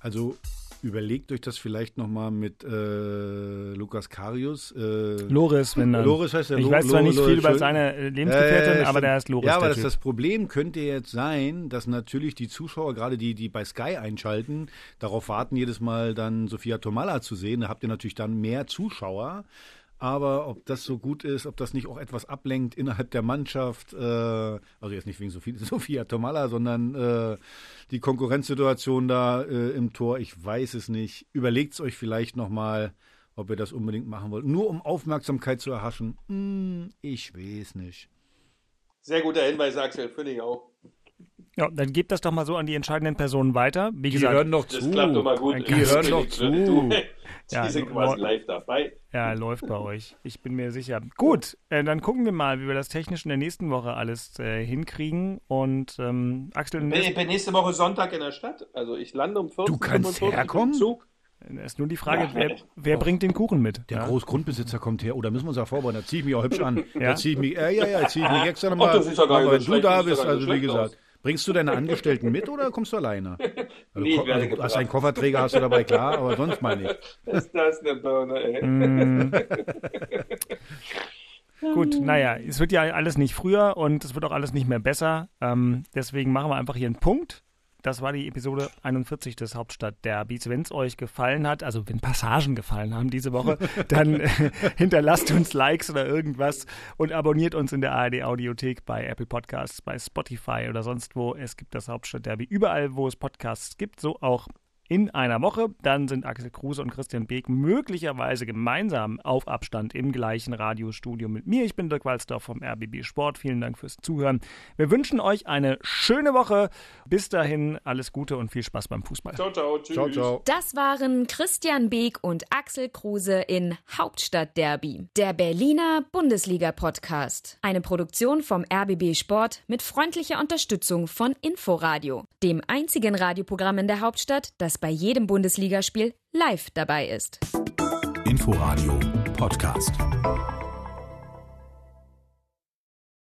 Also überlegt euch das vielleicht nochmal mit äh, Lukas Karius. Äh, Loris, wenn dann. Loris heißt der Ich Lo- weiß zwar Lo- nicht Lo- viel über seine äh, Lebensgefährtin, ja, aber der heißt Loris. Ja, aber das, das Problem könnte jetzt sein, dass natürlich die Zuschauer, gerade die, die bei Sky einschalten, darauf warten, jedes Mal dann Sophia Tomalla zu sehen. Da habt ihr natürlich dann mehr Zuschauer. Aber ob das so gut ist, ob das nicht auch etwas ablenkt innerhalb der Mannschaft, äh, also jetzt nicht wegen Sophie, Sophia Tomalla, sondern äh, die Konkurrenzsituation da äh, im Tor, ich weiß es nicht. Überlegt es euch vielleicht nochmal, ob ihr das unbedingt machen wollt. Nur um Aufmerksamkeit zu erhaschen. Hm, ich weiß nicht. Sehr guter Hinweis, Axel, finde ich auch. Ja, dann gebt das doch mal so an die entscheidenden Personen weiter. Wie Die gesagt, hören doch Das zu. klappt doch mal gut. Die hören doch zu. Du, die Ja, sind no- quasi live dabei. ja, läuft bei euch. Ich bin mir sicher. Gut, äh, dann gucken wir mal, wie wir das technisch in der nächsten Woche alles äh, hinkriegen. Und ähm, Axel, Ich bin nächste Woche Sonntag in der Stadt. Also ich lande um 14.45 Du kannst Uhr herkommen? Zug. es ist nur die Frage, Ja. wer, wer bringt den Kuchen mit? Der ja? Großgrundbesitzer kommt her. Oder müssen wir uns ja vorbereiten? Da ziehe ich mich auch hübsch an. Ja? Da ziehe ich mich, äh, ja, ja, ziehe ich mich extra nochmal. Ach, das gar wenn du da das bist, also wie gesagt, aus. Bringst du deine Angestellten mit oder kommst du alleine? Also, Nee, ich ko- werde also, hast einen Kofferträger hast du dabei, klar, aber sonst mal nicht. Ist das eine Birne, ey. Mm. Gut, naja, es wird ja alles nicht früher und es wird auch alles nicht mehr besser. Ähm, deswegen machen wir einfach hier einen Punkt. Das war die Episode 41 des Hauptstadt-Derbys. Wenn es euch gefallen hat, also wenn Passagen gefallen haben diese Woche, dann äh, hinterlasst uns Likes oder irgendwas und abonniert uns in der ARD-Audiothek bei Apple Podcasts, bei Spotify oder sonst wo. Es gibt das Hauptstadt-Derby überall, wo es Podcasts gibt, so auch in einer Woche. Dann sind Axel Kruse und Christian Beek möglicherweise gemeinsam auf Abstand im gleichen Radiostudio mit mir. Ich bin Dirk Walzdorf vom RBB Sport. Vielen Dank fürs Zuhören. Wir wünschen euch eine schöne Woche. Bis dahin alles Gute und viel Spaß beim Fußball. Ciao, ciao, tschüss. Ciao, ciao. Das waren Christian Beek und Axel Kruse in Hauptstadtderby, der Berliner Bundesliga-Podcast. Eine Produktion vom RBB Sport mit freundlicher Unterstützung von Inforadio, dem einzigen Radioprogramm in der Hauptstadt, das bei jedem Bundesligaspiel live dabei ist. Inforadio Podcast.